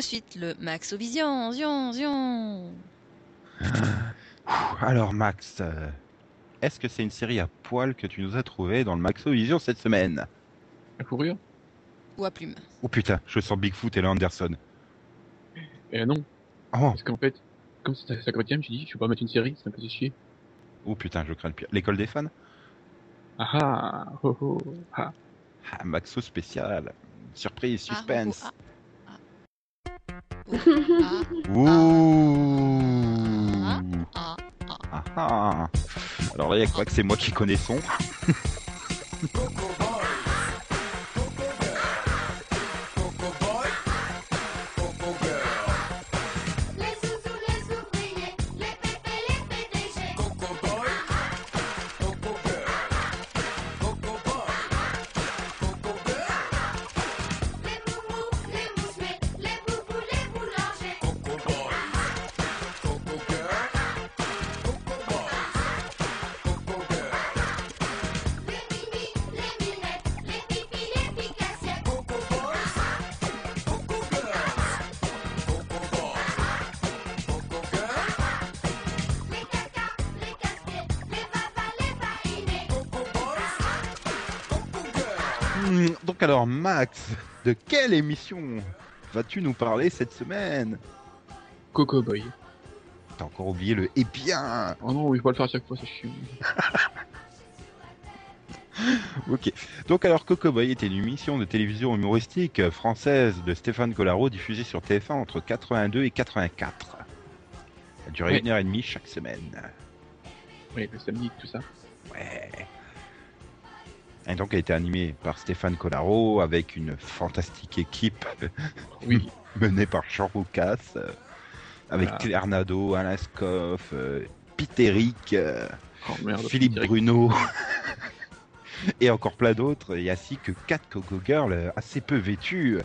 Suite, le Maxovision, zion, zion.
Alors, Max, euh, est-ce que c'est une série à poil que tu nous as trouvé dans le Maxo Vision cette semaine?
À courir
Ou à plume.
Oh putain, je sens Bigfoot et la Anderson.
Eh non,
Oh,
parce qu'en fait, comme c'est sa cinquantième, j'ai dit, je vais pas mettre une série, ça me faisait chier.
oh putain, je crains le pire. L'école des fans?
Ah ah, oh oh, ah.
Ah, Maxo spécial. Surprise,
Ah,
suspense.
ah. Oh, ah,
Ouh
ah, ah.
Ah. Alors là, il y a quoi que c'est moi qui connais alors, Max, de quelle émission vas-tu nous parler cette semaine?
Coco Boy.
T'as encore oublié le « et bien
Oh non, il faut pas le faire à chaque fois, c'est chiant. ».
Ok. Donc alors, Coco Boy était une émission de télévision humoristique française de Stéphane Collaro diffusée sur TF1 entre 82 et 84. Elle durait
Oui.
une heure et demie chaque semaine.
Oui, le samedi, tout ça.
Ouais. Et donc, elle était animée par Stéphane Collaro avec une fantastique équipe
Oui,
menée par Jean Roucas, euh, avec
Voilà.
Claire Nadeau, Alain Scoff, euh, Pitéric, euh,
Oh.
Philippe. Bruno et encore plein d'autres, et ainsi que quatre Coco Girls assez peu vêtues,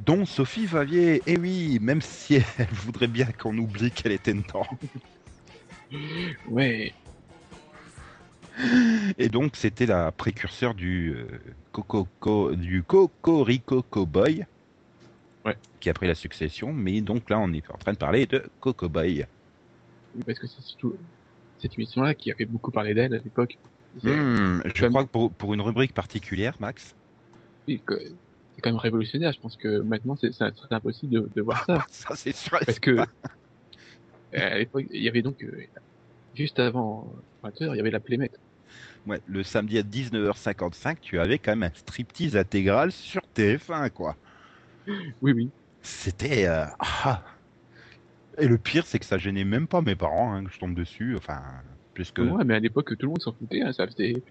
dont Sophie Vavier. Et oui, même si elle voudrait bien qu'on oublie qu'elle était dedans.
Ouais.
Et donc c'était la précurseur du euh, Coco Co- du Cocorico Cowboy.
Ouais.
Qui a pris la succession, mais donc là on est en train de parler de Coco Boy.
Oui, Parce que c'est surtout cette émission-là qui avait beaucoup parlé d'elle à l'époque.
Hmm, je crois que pour, pour une rubrique particulière, Max.
oui, c'est quand même révolutionnaire. Je pense que maintenant, c'est impossible de, de voir ça.
Ça c'est sûr.
Parce que euh, à l'époque, il y avait donc euh, juste avant 20h, il y avait la Plémette.
Ouais, le samedi à 19h55, tu avais quand même un striptease intégral sur TF1, quoi.
Oui, oui.
C'était. euh, ah. Et le pire, c'est que ça gênait même pas mes parents hein, que je tombe dessus. Enfin, puisque.
Ouais, mais à l'époque, tout le monde s'en foutait. Hein, ça faisait.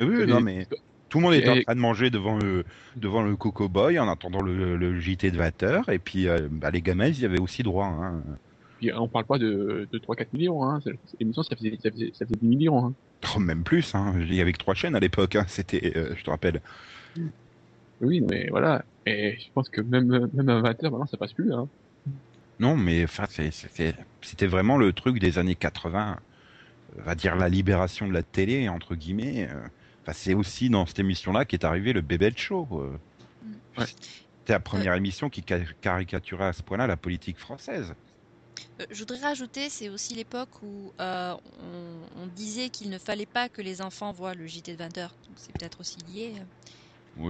Oui, non, mais tout le monde était en train de manger devant le devant le Coco Boy en attendant le, le JT de 20h. Et puis, euh, bah, les gamins, ils y avaient aussi droit. Hein.
Puis, on parle pas de, de 3-4 millions. Hein. L'émission, ça faisait, ça, faisait, ça faisait 10 millions. Hein.
Oh, même plus. Hein. Il y avait que trois chaînes à l'époque. Hein. C'était, euh, je te rappelle.
Oui, mais voilà. Et je pense que même, même à 20h, maintenant, ça passe plus. Hein.
Non, mais enfin, c'était vraiment le truc des années 80. On va dire la libération de la télé entre guillemets. euh. Enfin, c'est aussi dans cette émission-là qu'est arrivé le Bébé Show. euh.
Ouais.
C'était la première émission qui ca- caricaturait à ce point-là la politique française.
Euh, Je voudrais rajouter, c'est aussi l'époque où euh, on, on disait qu'il ne fallait pas que les enfants voient le JT de 20h. C'est peut-être aussi lié.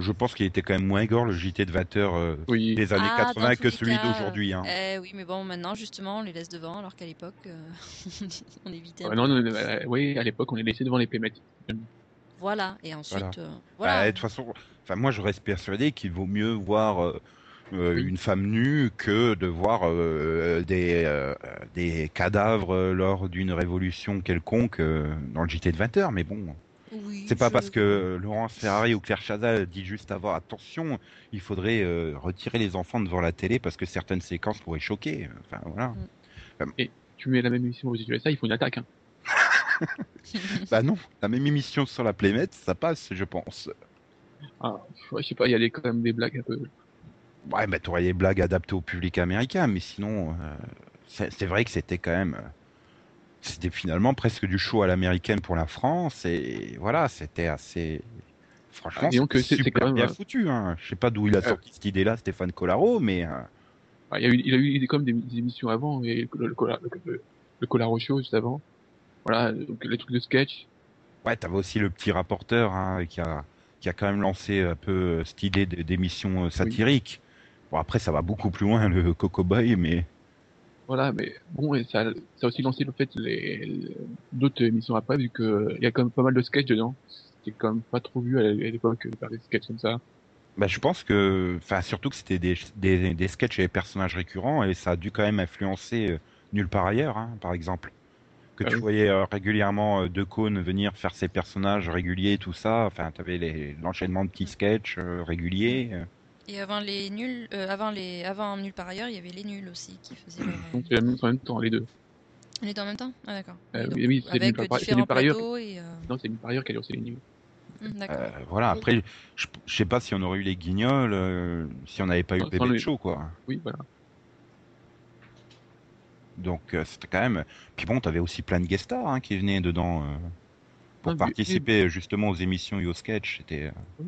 Je pense qu'il était quand même moins gore le JT de 20h
Oui.
des années
Ah,
80
dans
que celui d'aujourd'hui. Hein.
Eh oui, mais bon, maintenant, justement, on les laisse devant, alors qu'à l'époque, euh, on évitait. un
Ouais, non, non, non, euh, oui, à l'époque, on les laissait devant les Plémettes.
Voilà, et ensuite,
Voilà.
euh,
Bah,
voilà.
de toute façon, enfin moi je reste persuadé qu'il vaut mieux voir euh,
Oui.
une femme nue que de voir euh, des euh, des cadavres lors d'une révolution quelconque euh, dans le JT de 20h. Mais bon,
Oui,
c'est pas
je-
parce que Laurence Ferrari ou Claire Chazal dit juste avant attention, il faudrait euh, retirer les enfants devant la télé parce que certaines séquences pourraient choquer. Enfin voilà.
Tu mets la même émission aux USA, ils font une attaque. Hein.
bah non, la même émission sur la Plémette, ça passe, je pense.
Ah, je sais pas, il y a quand même des blagues un peu.
Ouais, bah t'aurais des blagues adaptées au public américain, mais sinon, euh, c'est vrai que c'était quand même, euh, c'était finalement presque du show à l'américaine pour la France, et voilà, c'était assez, franchement,
Ah, c'est- quand même,
bien
euh,
foutu. Hein. Je sais pas d'où il a sorti cette idée-là, Stéphane Collaro, mais
Ah, il, a eu, il a eu comme des, des émissions avant, et le, le, le, Colaro Show juste avant. Voilà, donc les trucs de sketch.
ouais, t'avais aussi le petit rapporteur hein, qui a, qui a quand même lancé un peu cette idée d'émission satirique. Bon après, ça va beaucoup plus loin le Coco Boy, mais
Voilà, mais bon, et ça, ça a aussi lancé le fait les, les- d'autres émissions après, vu que il y a quand même pas mal de sketchs dedans. C'était quand même pas trop vu à l'époque de faire des sketchs comme ça.
Bah, je pense que, enfin, surtout que c'était des, des, des sketchs et des personnages récurrents et ça a dû quand même influencer euh, Nulle part ailleurs, hein, par exemple. Que
Ah
tu
oui.
voyais euh, régulièrement euh, De venir faire ses personnages réguliers, tout ça. Enfin, t'avais les- l'enchaînement de petits sketchs réguliers. Euh.
Et avant les nuls, euh, avant les, avant nulle par ailleurs, il y avait les nuls aussi qui faisaient. leur-
Donc c'est la même- en même temps les deux.
On était en même temps? Ah d'accord.
Euh, oui, oui, c'est
euh,
Nulle part ailleurs.
et. euh,
Non, c'est une par ailleurs qui a lancé les nuls.
D'accord.
Euh, voilà. Après, je, je sais pas si on aurait eu les Guignols, euh, si on n'avait pas eu le bébé
les-
show, quoi.
Oui, voilà.
Donc euh, c'était quand même. Puis bon, t'avais aussi plein de guest stars hein, qui venaient dedans euh, pour
Ah,
participer justement aux émissions et aux sketchs. C'était. euh,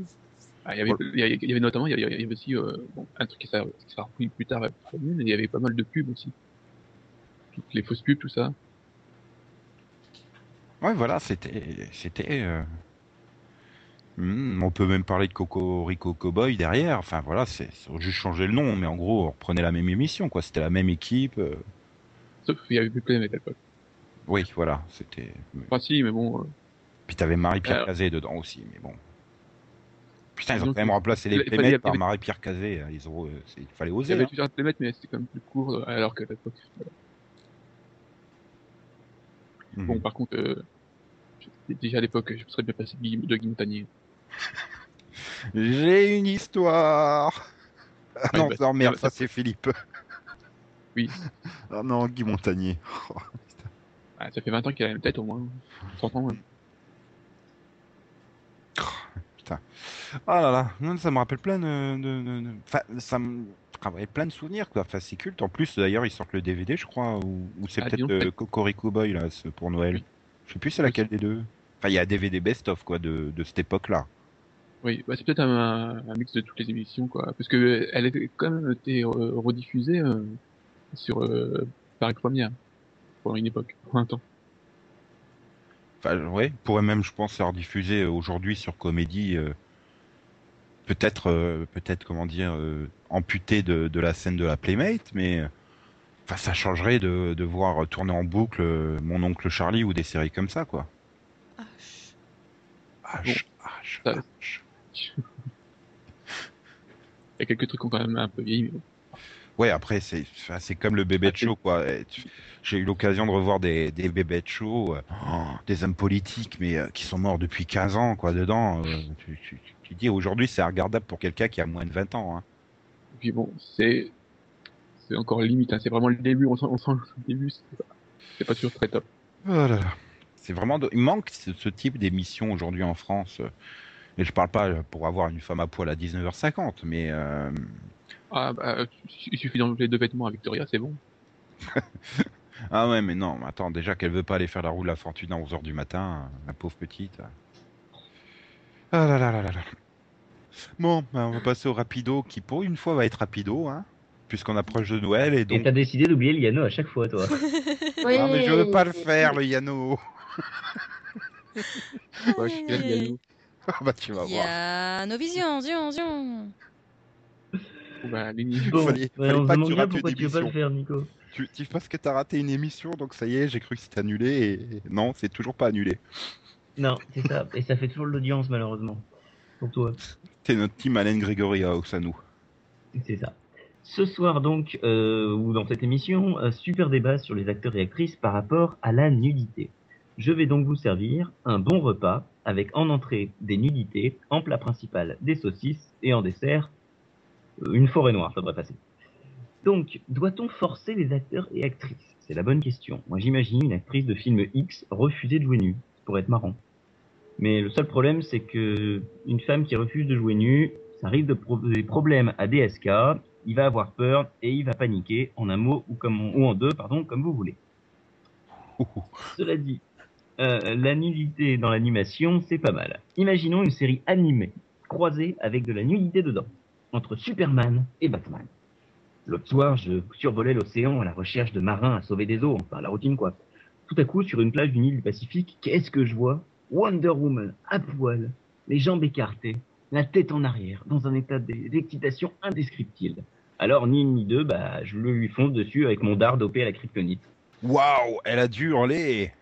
Ah, il, y avait, il, y avait, il y avait notamment, il y avait, il y avait aussi euh, bon, un truc qui sera, qui sera repris plus tard, euh, mais il y avait pas mal de pubs aussi. Toutes les fausses pubs, tout ça.
Ouais, voilà, c'était, c'était. euh, hmm, on peut même parler de Coco Rico Cowboy derrière. Enfin voilà, c'est juste changer le nom, mais en gros, on reprenait la même émission, quoi. C'était la même équipe. euh,
Sauf qu'il y avait plus plein à l'époque.
Oui, voilà, c'était.
Enfin, si, mais bon.
Puis t'avais Marie-Pierre
Alors-
Cazé dedans aussi, mais bon. Putain, ils ont
Donc,
quand même remplacé les Playmates par Marie-Pierre Cazé. Ils ont, euh, il fallait
il y
oser.
avait
hein.
plusieurs playmates, mais c'était quand même plus court, euh, alors qu'à l'époque. voilà.
Mhm.
Bon, par contre, euh, déjà à l'époque, je me serais bien passé de Guy, Montagnier.
J'ai une histoire. Ah
Ouais,
non,
bah,
non, merde,
ça-
ça c'est Philippe.
Oui.
Ah non, Guy Montagnier. Oh, putain.
Ah, ça fait 20 ans qu'il a la même tête au moins. 30 ans, ouais.
Ah là là, non, ça me rappelle plein de, de, de- de- Enfin, ça me rappelle plein de souvenirs, quoi. Enfin, c'est culte. En plus, d'ailleurs, ils sortent le DVD, je crois, ou, ou c'est
Ah,
peut-être euh, Cocorico Boy, là, pour Noël.
Oui.
Je sais plus c'est laquelle des deux. Enfin, il y a un DVD best-of, quoi, de, de cette époque-là.
Oui, bah, c'est peut-être un, un mix de toutes les émissions, quoi. Parce que elle était quand même été euh, rediffusée euh, sur euh, Paris Première pendant une époque, pour un temps.
Enfin, ouais, pourrait même, je pense, leur diffuser euh, aujourd'hui sur Comédie. euh, peut-être, euh, peut-être, comment dire, euh, amputé de, de la scène de la Playmate, mais. euh, Enfin, ça changerait de, de voir tourner en boucle mon oncle Charlie ou des séries comme ça, quoi.
Chut.
H, H,
ça-
H.
Il y a quelques trucs qui ont quand même un peu vieilli, mais.
Ouais, après, c'est c'est comme le bébé de show, quoi. J'ai eu l'occasion de revoir des, des bébés de show, oh, des hommes politiques, mais qui sont morts depuis 15 ans, quoi, dedans. tu, tu, tu dis, aujourd'hui, c'est regardable pour quelqu'un qui a moins de 20 ans. Hein.
Et puis bon, c'est c'est encore limite, hein. c'est vraiment le début, on sent, on sent le début, c'est pas, pas toujours très top.
Oh là là. C'est vraiment... de- Il manque ce, ce type d'émission aujourd'hui en France. euh, Et je parle pas euh, pour avoir une femme à poil à 19h50, mais... euh,
Ah bah, il suffit d'enlever les deux vêtements à Victoria, c'est bon.
Ah ouais, mais non, attends, déjà qu'elle veut pas aller faire la roue de la fortune à 11h du matin, euh, la pauvre petite. Ah là là là là là. Bon, ben, on va passer au rapido qui pour une fois va être rapido, hein, puisqu'on approche de Noël et
Et
donc...
t'as décidé d'oublier le Yano à chaque fois, toi.
Oui.
Ah mais je veux pas le faire, le Yano
Ouais, je suis là, il y a nous.
Ah bah tu vas voir.
a nos visions, zion, zion.
Bah,
Bon,
Fallait-
ouais,
fallait pas que tu rates
pourquoi
une
tu veux pas le faire, Nico.
Tu, tu penses que t'as raté une émission, donc ça y est, j'ai cru que c'était annulé, et non, c'est toujours pas annulé.
Non, c'est ça. Et ça fait toujours de l'audience, malheureusement. Pour toi.
T'es notre team Alain Grégory House à nous.
C'est ça. Ce soir donc, euh, ou dans cette émission, un super débat sur les acteurs et actrices par rapport à la nudité. Je vais donc vous servir un bon repas avec en entrée des nudités, en plat principal des saucisses et en dessert euh, une forêt noire, ça devrait passer. Donc, doit-on forcer les acteurs et actrices? C'est la bonne question. Moi j'imagine une actrice de film X refuser de jouer nue. Ça pourrait être marrant. Mais le seul problème, c'est que une femme qui refuse de jouer nue, ça risque de poser problème à DSK. Il va avoir peur et il va paniquer en un mot ou, comme ou en deux, pardon, comme vous voulez. Cela dit, euh, la nudité dans l'animation, c'est pas mal. Imaginons une série animée croisée avec de la nudité dedans, entre Superman et Batman. L'autre soir, je survolais l'océan à la recherche de marins à sauver des eaux, enfin la routine quoi. Tout à coup, sur une plage d'une île du Pacifique, qu'est-ce que je vois? Wonder Woman à poil, les jambes écartées, la tête en arrière, dans un état d'e- d'excitation indescriptible. Alors, ni une ni deux, bah, je lui fonce dessus avec mon dard dopé à la kryptonite.
Waouh, elle a dû hurler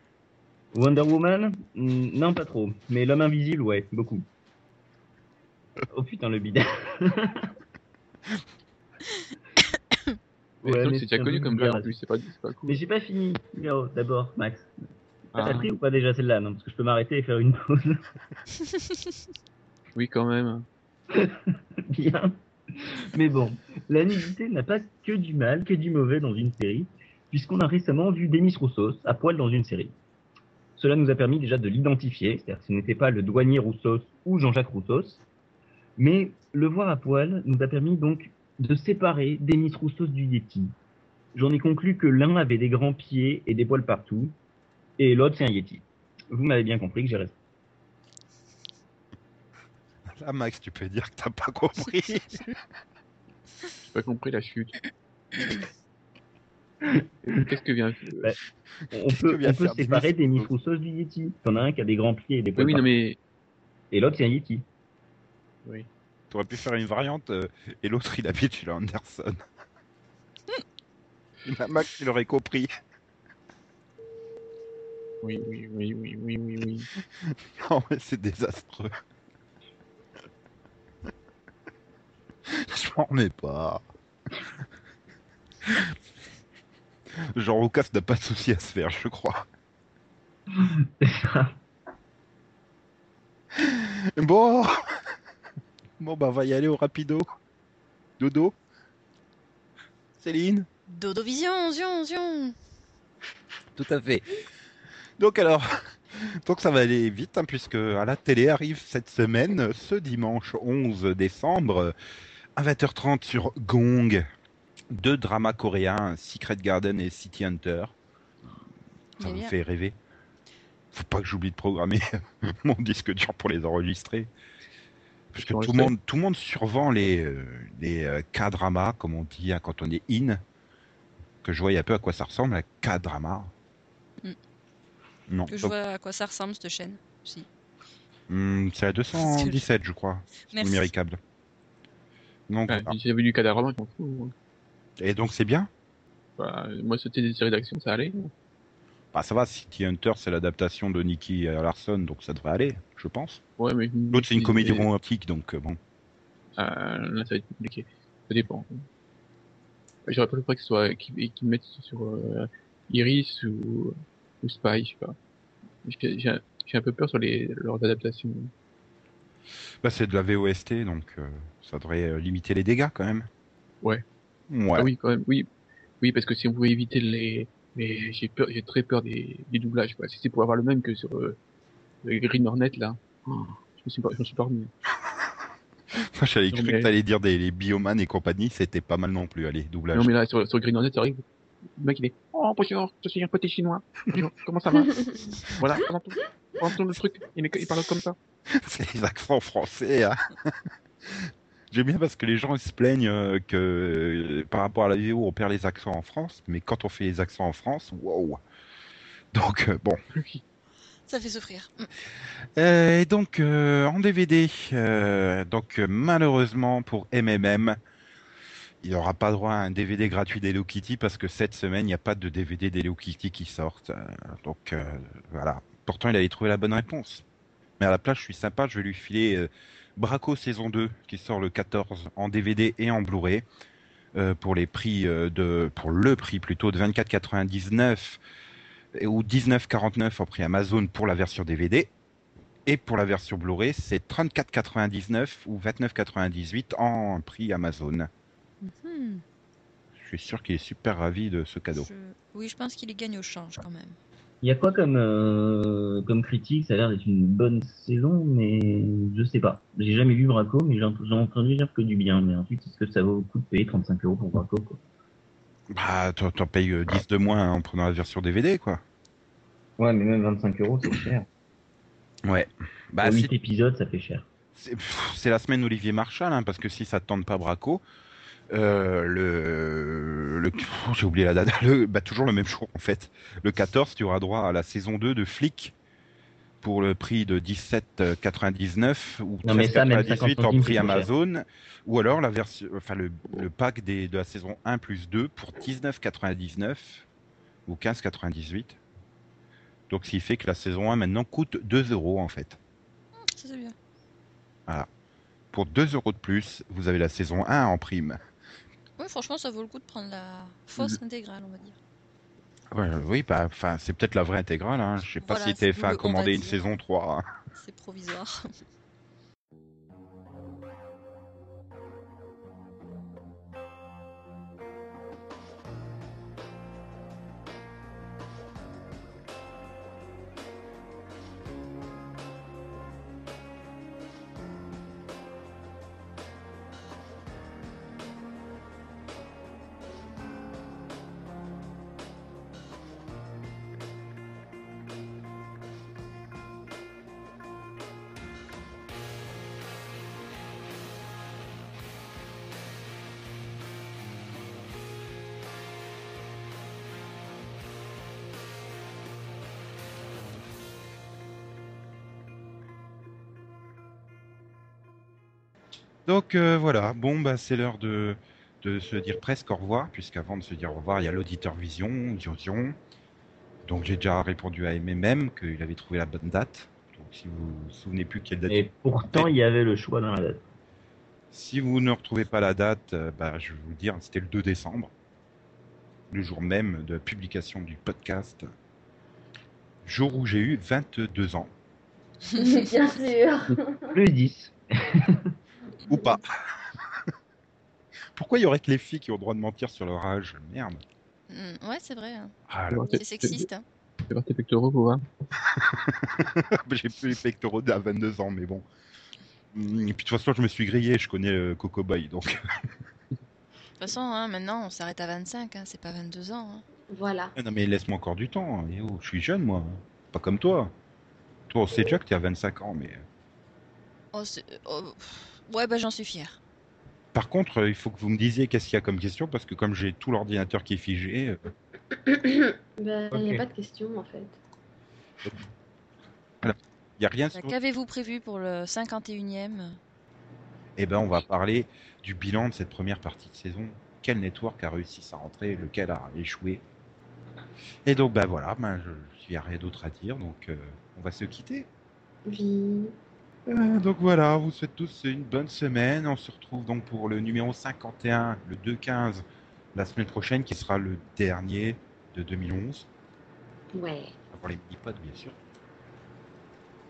Wonder Woman? Non, pas trop. Mais l'homme invisible, ouais, beaucoup. Oh putain, le bide.
Mais le truc, c'est déjà connu comme blague en plus, c'est pas, pas cool.
Mais j'ai pas fini. D'abord, Max. T'as
Ah,
pris ou pas déjà celle-là Non, parce que je peux m'arrêter et faire une pause.
oui, quand même.
Bien. Mais bon, la nudité n'a pas que du mal, que du mauvais dans une série, puisqu'on a récemment vu Demis Roussos à poil dans une série. Cela nous a permis déjà de l'identifier, c'est-à-dire que ce n'était pas le douanier Roussos ou Jean-Jacques Roussos, mais le voir à poil nous a permis donc de séparer Demis Roussos du Yeti. J'en ai conclu que l'un avait des grands pieds et des poils partout, et l'autre c'est un Yeti. Vous m'avez bien compris que j'ai raison.
Là, Max, tu peux dire que t'as pas compris.
J'ai pas compris la chute. Qu'est-ce que vient.
Bah, On peut,
que vient
on peut
faire Demis
séparer Demis
Roussos
Roussos du Yeti. T'en as un qui a des grands pieds et des
Oui,
poils
oui, non, mais.
et l'autre c'est un Yeti.
T'aurais pu faire une variante euh, et l'autre il habite chez Anderson. Là, Max, il aurait compris.
Oui, oui, oui, oui, oui, oui, oui.
Non, mais c'est désastreux. Je m'en remets pas. Jean Roucas n'a pas de souci à se faire, je crois. Bon Bon, bah, on va y aller au rapido. Dodo Céline
Dodo vision, zion, zion.
Tout à fait. Donc alors, donc ça va aller vite hein, puisque à la télé arrive cette semaine, ce dimanche 11 décembre, à 20h30 sur Gong, deux dramas coréens, Secret Garden et City Hunter. Ça me fait rêver. Faut pas que j'oublie de programmer mon disque dur pour les enregistrer. Parce que tout le monde, tout le monde survend les, euh, les euh, K-dramas, comme on dit hein, quand on est in. Que je voyais un peu à quoi ça ressemble, un K-drama. Non,
Que je vois à quoi ça ressemble cette chaîne. Si.
hmm, c'est à 217, je crois,
Merci.
numéricable. Donc,
si j'avais lu Cadavre, je m'en fous.
Et donc c'est bien?
Bah, moi, c'était des séries d'action, ça allait.
Bah ça va, City Hunter c'est l'adaptation de Nicky Larson, donc ça devrait aller, je pense.
Ouais, mais.
L'autre c'est une comédie romantique, donc euh, bon.
Euh, là, ça va être compliqué. Ça dépend. J'aurais pas le que ce soit qu'ils qu'ils mettent sur euh, Iris ou, ou Spy, je sais pas. J'ai un- peu peur sur les leurs adaptations.
Bah c'est de la VOST, donc euh, ça devrait euh, limiter les dégâts quand même.
Ouais.
Ouais.
Ah oui, quand même, oui, oui, parce que si on pouvait éviter les, mais j'ai peur, j'ai très peur des, des doublages. Quoi. Si c'est pour avoir le même que sur euh, le Green Hornet là, oh, je me suis pas, je me suis pas remis.
Moi j'avais cru
mais-
que t'allais dire des les Bioman et compagnie, c'était pas mal non plus, allez, doublage.
Non mais là sur, sur Green Hornet, c'est vrai que le mec il est, oh bonjour, je suis un petit chinois. Bonjour, comment ça va? Voilà, comment tout, comment tout le truc, il, parle comme ça.
c'est les accents français. Hein. J'aime bien parce que les gens ils se plaignent euh, que euh, par rapport à la vidéo on perd les accents en France, mais quand on fait les accents en France, wow. Donc euh, bon.
Ça fait souffrir. Mm.
Et donc euh, en DVD, euh, donc malheureusement pour MMM, il n'aura pas droit à un DVD gratuit d'Hello Kitty parce que cette semaine il n'y a pas de DVD d'Hello Kitty qui sortent. Euh, donc euh, voilà. Pourtant il avait trouvé la bonne réponse. Mais à la place je suis sympa, je vais lui filer euh, Braco saison 2 qui sort le 14 en DVD et en Blu-ray pour les prix de pour le prix plutôt de 24,99 et- ou 19,49 en prix Amazon pour la version DVD. Et pour la version Blu-ray, c'est 34,99 ou 29,98 en prix Amazon. Je suis sûr qu'il est super ravi de ce cadeau.
Je- Oui, je pense qu'il y gagne au change quand même.
Il y a quoi comme, euh, comme critique? Ça a l'air d'être une bonne saison, mais je sais pas. J'ai jamais lu Braco, mais j'ai ent- j'ai entendu dire que du bien. Mais ensuite, est-ce que ça vaut le coup de payer 35 euros pour Braco quoi?
Bah, t'en payes euh, 10 de moins en prenant la version DVD, quoi.
Ouais, mais même 25 euros, c'est cher.
Ouais. Bah,
Pour
c'est
8 épisodes, ça fait cher.
c'est la semaine Olivier Marchal, hein, parce que si ça te tente pas Braco, euh, le, le pff, j'ai oublié la date, le, bah, toujours le même jour en fait. Le 14, tu auras droit à la saison 2 de Flic pour le prix de 17,99 ou
Non, mais ça, même
13,98 en
50 centimes,
prix
cher.
Amazon, ou alors la version, enfin le, le pack des, de la saison 1 plus 2 pour 19,99 ou 15,98. Donc, ce qui fait que la saison 1 maintenant coûte 2 euros en fait.
Ça, c'est bien.
Pour 2 euros de plus, vous avez la saison 1 en prime.
Oui, franchement, ça vaut le coup de prendre la fausse intégrale, on va dire.
Ouais, oui, bah, c'est peut-être la vraie intégrale. Hein. Je sais pas si TF1
c'est-
a
on va
commandé une
dire.
saison 3. hein.
C'est provisoire.
Donc euh, voilà, bon, bah, c'est l'heure de, de se dire presque au revoir, puisqu'avant de se dire au revoir, il y a l'auditeur Vision, Vision. Donc j'ai déjà répondu à MMM qu'il avait trouvé la bonne date. Donc si vous vous souvenez plus quelle date
Et pourtant, il y avait le choix dans la date.
Si vous ne retrouvez pas la date, euh, bah, je vais vous dire, c'était le 2 décembre, le jour même de la publication du podcast, jour où j'ai eu 22 ans,
Bien sûr.
Plus 10.
ou pas. Pourquoi il y aurait que les filles qui ont le droit de mentir sur leur âge? Merde.
Mm, ouais, c'est vrai. hein.
Ah, là.
C'est sexiste.
Fais voir tes pectoraux pour voir.
J'ai plus les pectoraux à 22 ans, mais bon. Hum, Et puis de toute façon, je me suis grillé, je connais euh, Coco Boy, donc.
De toute façon, hein, maintenant, on s'arrête à 25, hein, c'est pas 22 ans. hein.
Voilà.
Ah non, mais laisse-moi encore du temps. Oh, je suis jeune, moi. Pas comme toi. Toi, on sait déjà que tu as 25 ans, mais.
Oh, c'est- oh, Ouais, bah j'en suis fier.
Par contre, euh, il faut que vous me disiez qu'est-ce qu'il y a comme question, parce que comme j'ai tout l'ordinateur qui est figé, euh,
Ben, il n'y a pas de question en fait.
il n'y a rien
Bah,
sur...
Qu'avez-vous prévu pour le 51e
Eh ben, on va parler du bilan de cette première partie de saison. Quel network a réussi sa rentrée, lequel a échoué? Et donc, ben voilà, ben, je il n'y a rien d'autre à dire, donc euh, on va se quitter.
Oui.
Euh, donc voilà, on vous souhaite tous une bonne semaine. On se retrouve donc pour le numéro 51, le 2-15, la semaine prochaine, qui sera le dernier de 2011.
Ouais.
avant les mini-pods bien sûr.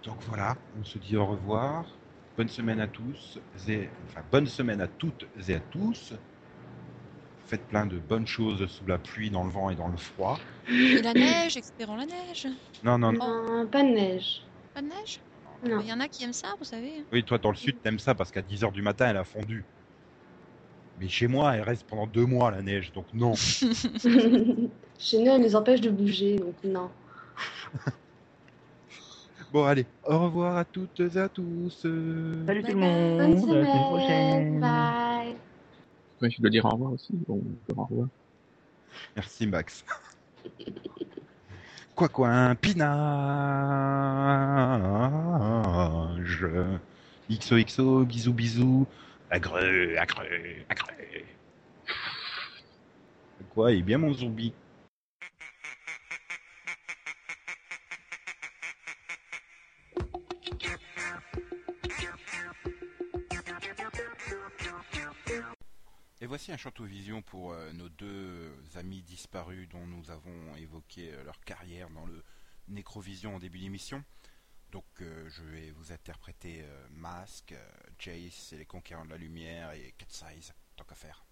Donc voilà, on se dit au revoir. Bonne semaine à tous, et, enfin bonne semaine à toutes et à tous. Faites plein de bonnes choses sous la pluie, dans le vent et dans le froid.
Et la neige, espérons la neige.
Non, non, non.
Non, pas de neige.
Pas de neige?
Non.
Il y en a qui aiment ça, vous savez.
Oui, toi dans le sud, t'aimes ça parce qu'à 10h du matin, elle a fondu. Mais chez moi, elle reste pendant deux mois la neige, donc non.
Chez nous, elle nous empêche de bouger, donc non.
Bon, allez, au revoir à toutes et à tous.
Salut tout le.
Bonne
monde, à la prochaine.
Bye.
Ouais, je dois dire au revoir aussi. Bon, au revoir.
Merci Max. Quoi quoi, un pinage. XOXO, bisous bisous, agreux, agreux, agreux. Quoi, il est bien mon zombie? Et voici un château vision pour euh, nos deux amis disparus dont nous avons évoqué euh, leur carrière dans le Nécrovision en début d'émission. Donc euh, je vais vous interpréter Mask, Jace et les Conquérants de la Lumière et Cat Size, tant qu'à faire.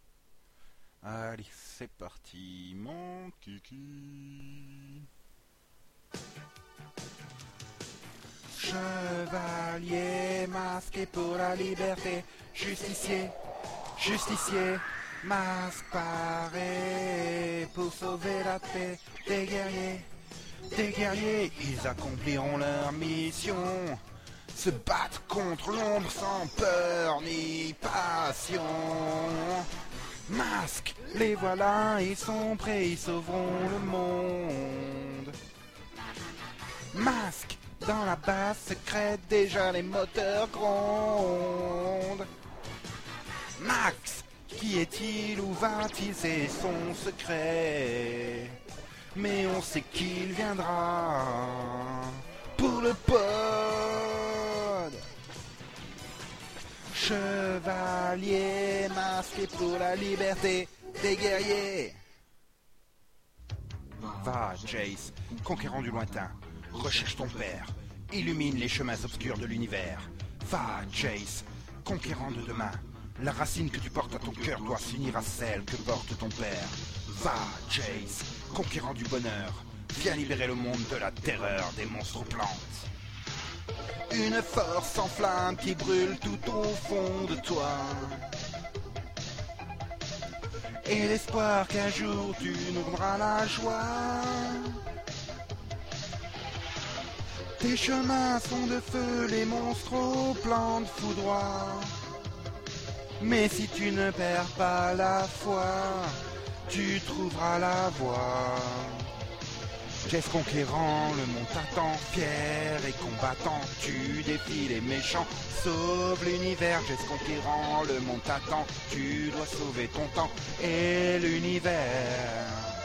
Allez, c'est parti, mon kiki. Chevalier masqué pour la liberté, justicier, justicier, masque paré pour sauver la paix des guerriers, des guerriers, ils accompliront leur mission, se battre contre l'ombre sans peur ni passion. Masque, les voilà, ils sont prêts, ils sauveront le monde. Masque, dans la base secrète, déjà les moteurs grondent. Max, qui est-il, où va-t-il, c'est son secret. Mais on sait qu'il viendra pour le pod. Chevalier masqué pour la liberté des guerriers. Va, Jace, conquérant du lointain, recherche ton père, illumine les chemins obscurs de l'univers. Va, Jace, conquérant de demain, la racine que tu portes à ton cœur doit s'unir à celle que porte ton père. Va, Jace, conquérant du bonheur, viens libérer le monde de la terreur des monstres plantes. Une force en flamme qui brûle tout au fond de toi. Et l'espoir qu'un jour tu nous rendras la joie. Tes chemins sont de feu, les monstres aux plans de foudroie. Mais si tu ne perds pas la foi, tu trouveras la voie. Jess conquérant, le monde t'attend, fier et combattant, tu défies les méchants, sauve l'univers, Jess conquérant, le monde t'attend, tu dois sauver ton temps et l'univers.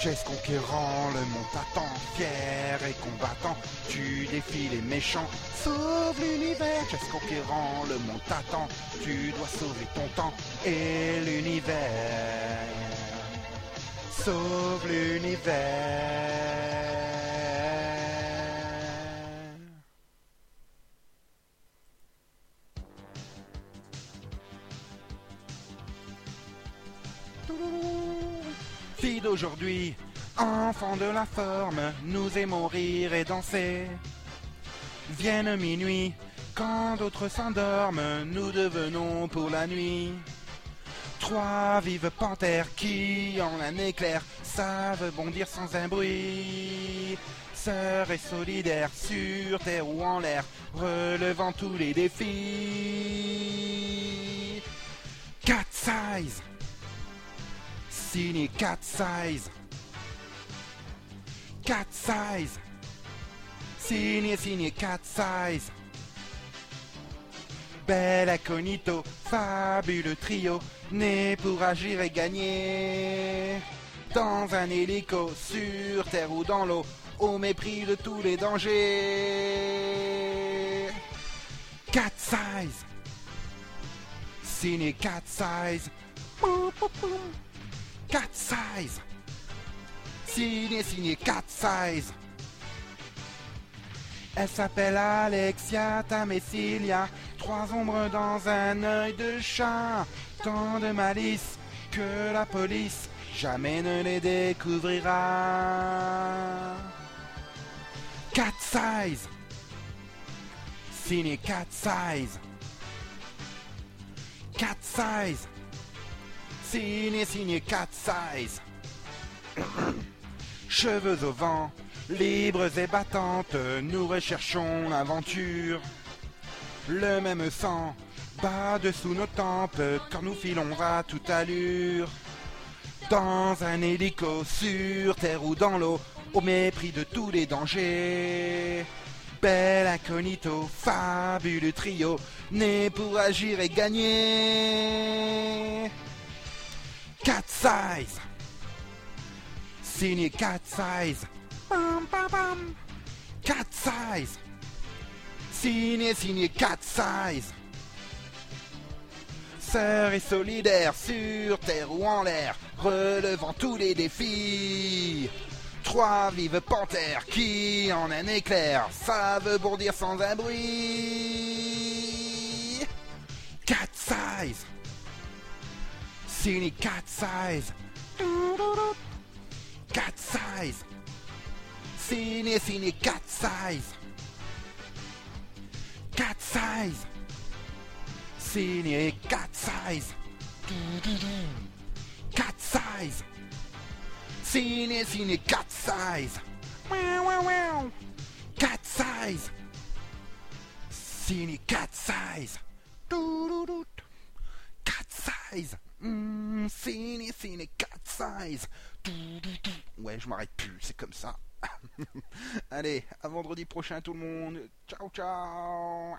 Jess conquérant, le monde t'attend, fier et combattant, tu défies les méchants, sauve l'univers, Jess conquérant, le monde t'attend, tu dois sauver ton temps et l'univers. Sauve l'univers. D'aujourd'hui, Enfants de la forme, nous aimons rire et danser. Vienne minuit, quand d'autres s'endorment, nous devenons pour la nuit. Trois vives panthères qui, en un éclair, savent bondir sans un bruit. Sœurs et solidaires, sur terre ou en l'air, relevant tous les défis. Cat size, ciné 4 16 4 size, Ciné, ciné 4 16 Belle incognito, fabuleux trio, né pour agir et gagner. Dans un hélico, sur terre ou dans l'eau, au mépris de tous les dangers. 4 size. Ciné 4 size. 4 size. Signé, signé, 4 size. Elle s'appelle Alexia Tamessilia. Trois ombres dans un œil de chat. Tant de malice que la police jamais ne les découvrira. 4 size. Signé 4 size. 4 size signé signé cat size. Cheveux au vent, libres et battantes, nous recherchons l'aventure. Le même sang bat dessous nos tempes quand nous filons à toute allure. Dans un hélico, sur terre ou dans l'eau, au mépris de tous les dangers. Bel incognito, fabuleux trio, né pour agir et gagner. Cat size, signé cat size. Pam, pam, pam. Cat size. Signé, signé cat size. Sœurs et solidaires sur terre ou en l'air, relevant tous les défis. Trois vives panthères qui, en un éclair, savent bondir sans un bruit. Cat size. Signé cat size. Cat size. Signé, signé cat size. Cat size. Signé cat size. Cat size. Signé, signé cat size. Wow, wow, wow. Cat size. Signé cat size. Cat size. Mm, signé, signé cat size. Ouais, je m'arrête plus, c'est comme ça. Allez, à vendredi prochain tout le monde. Ciao, ciao.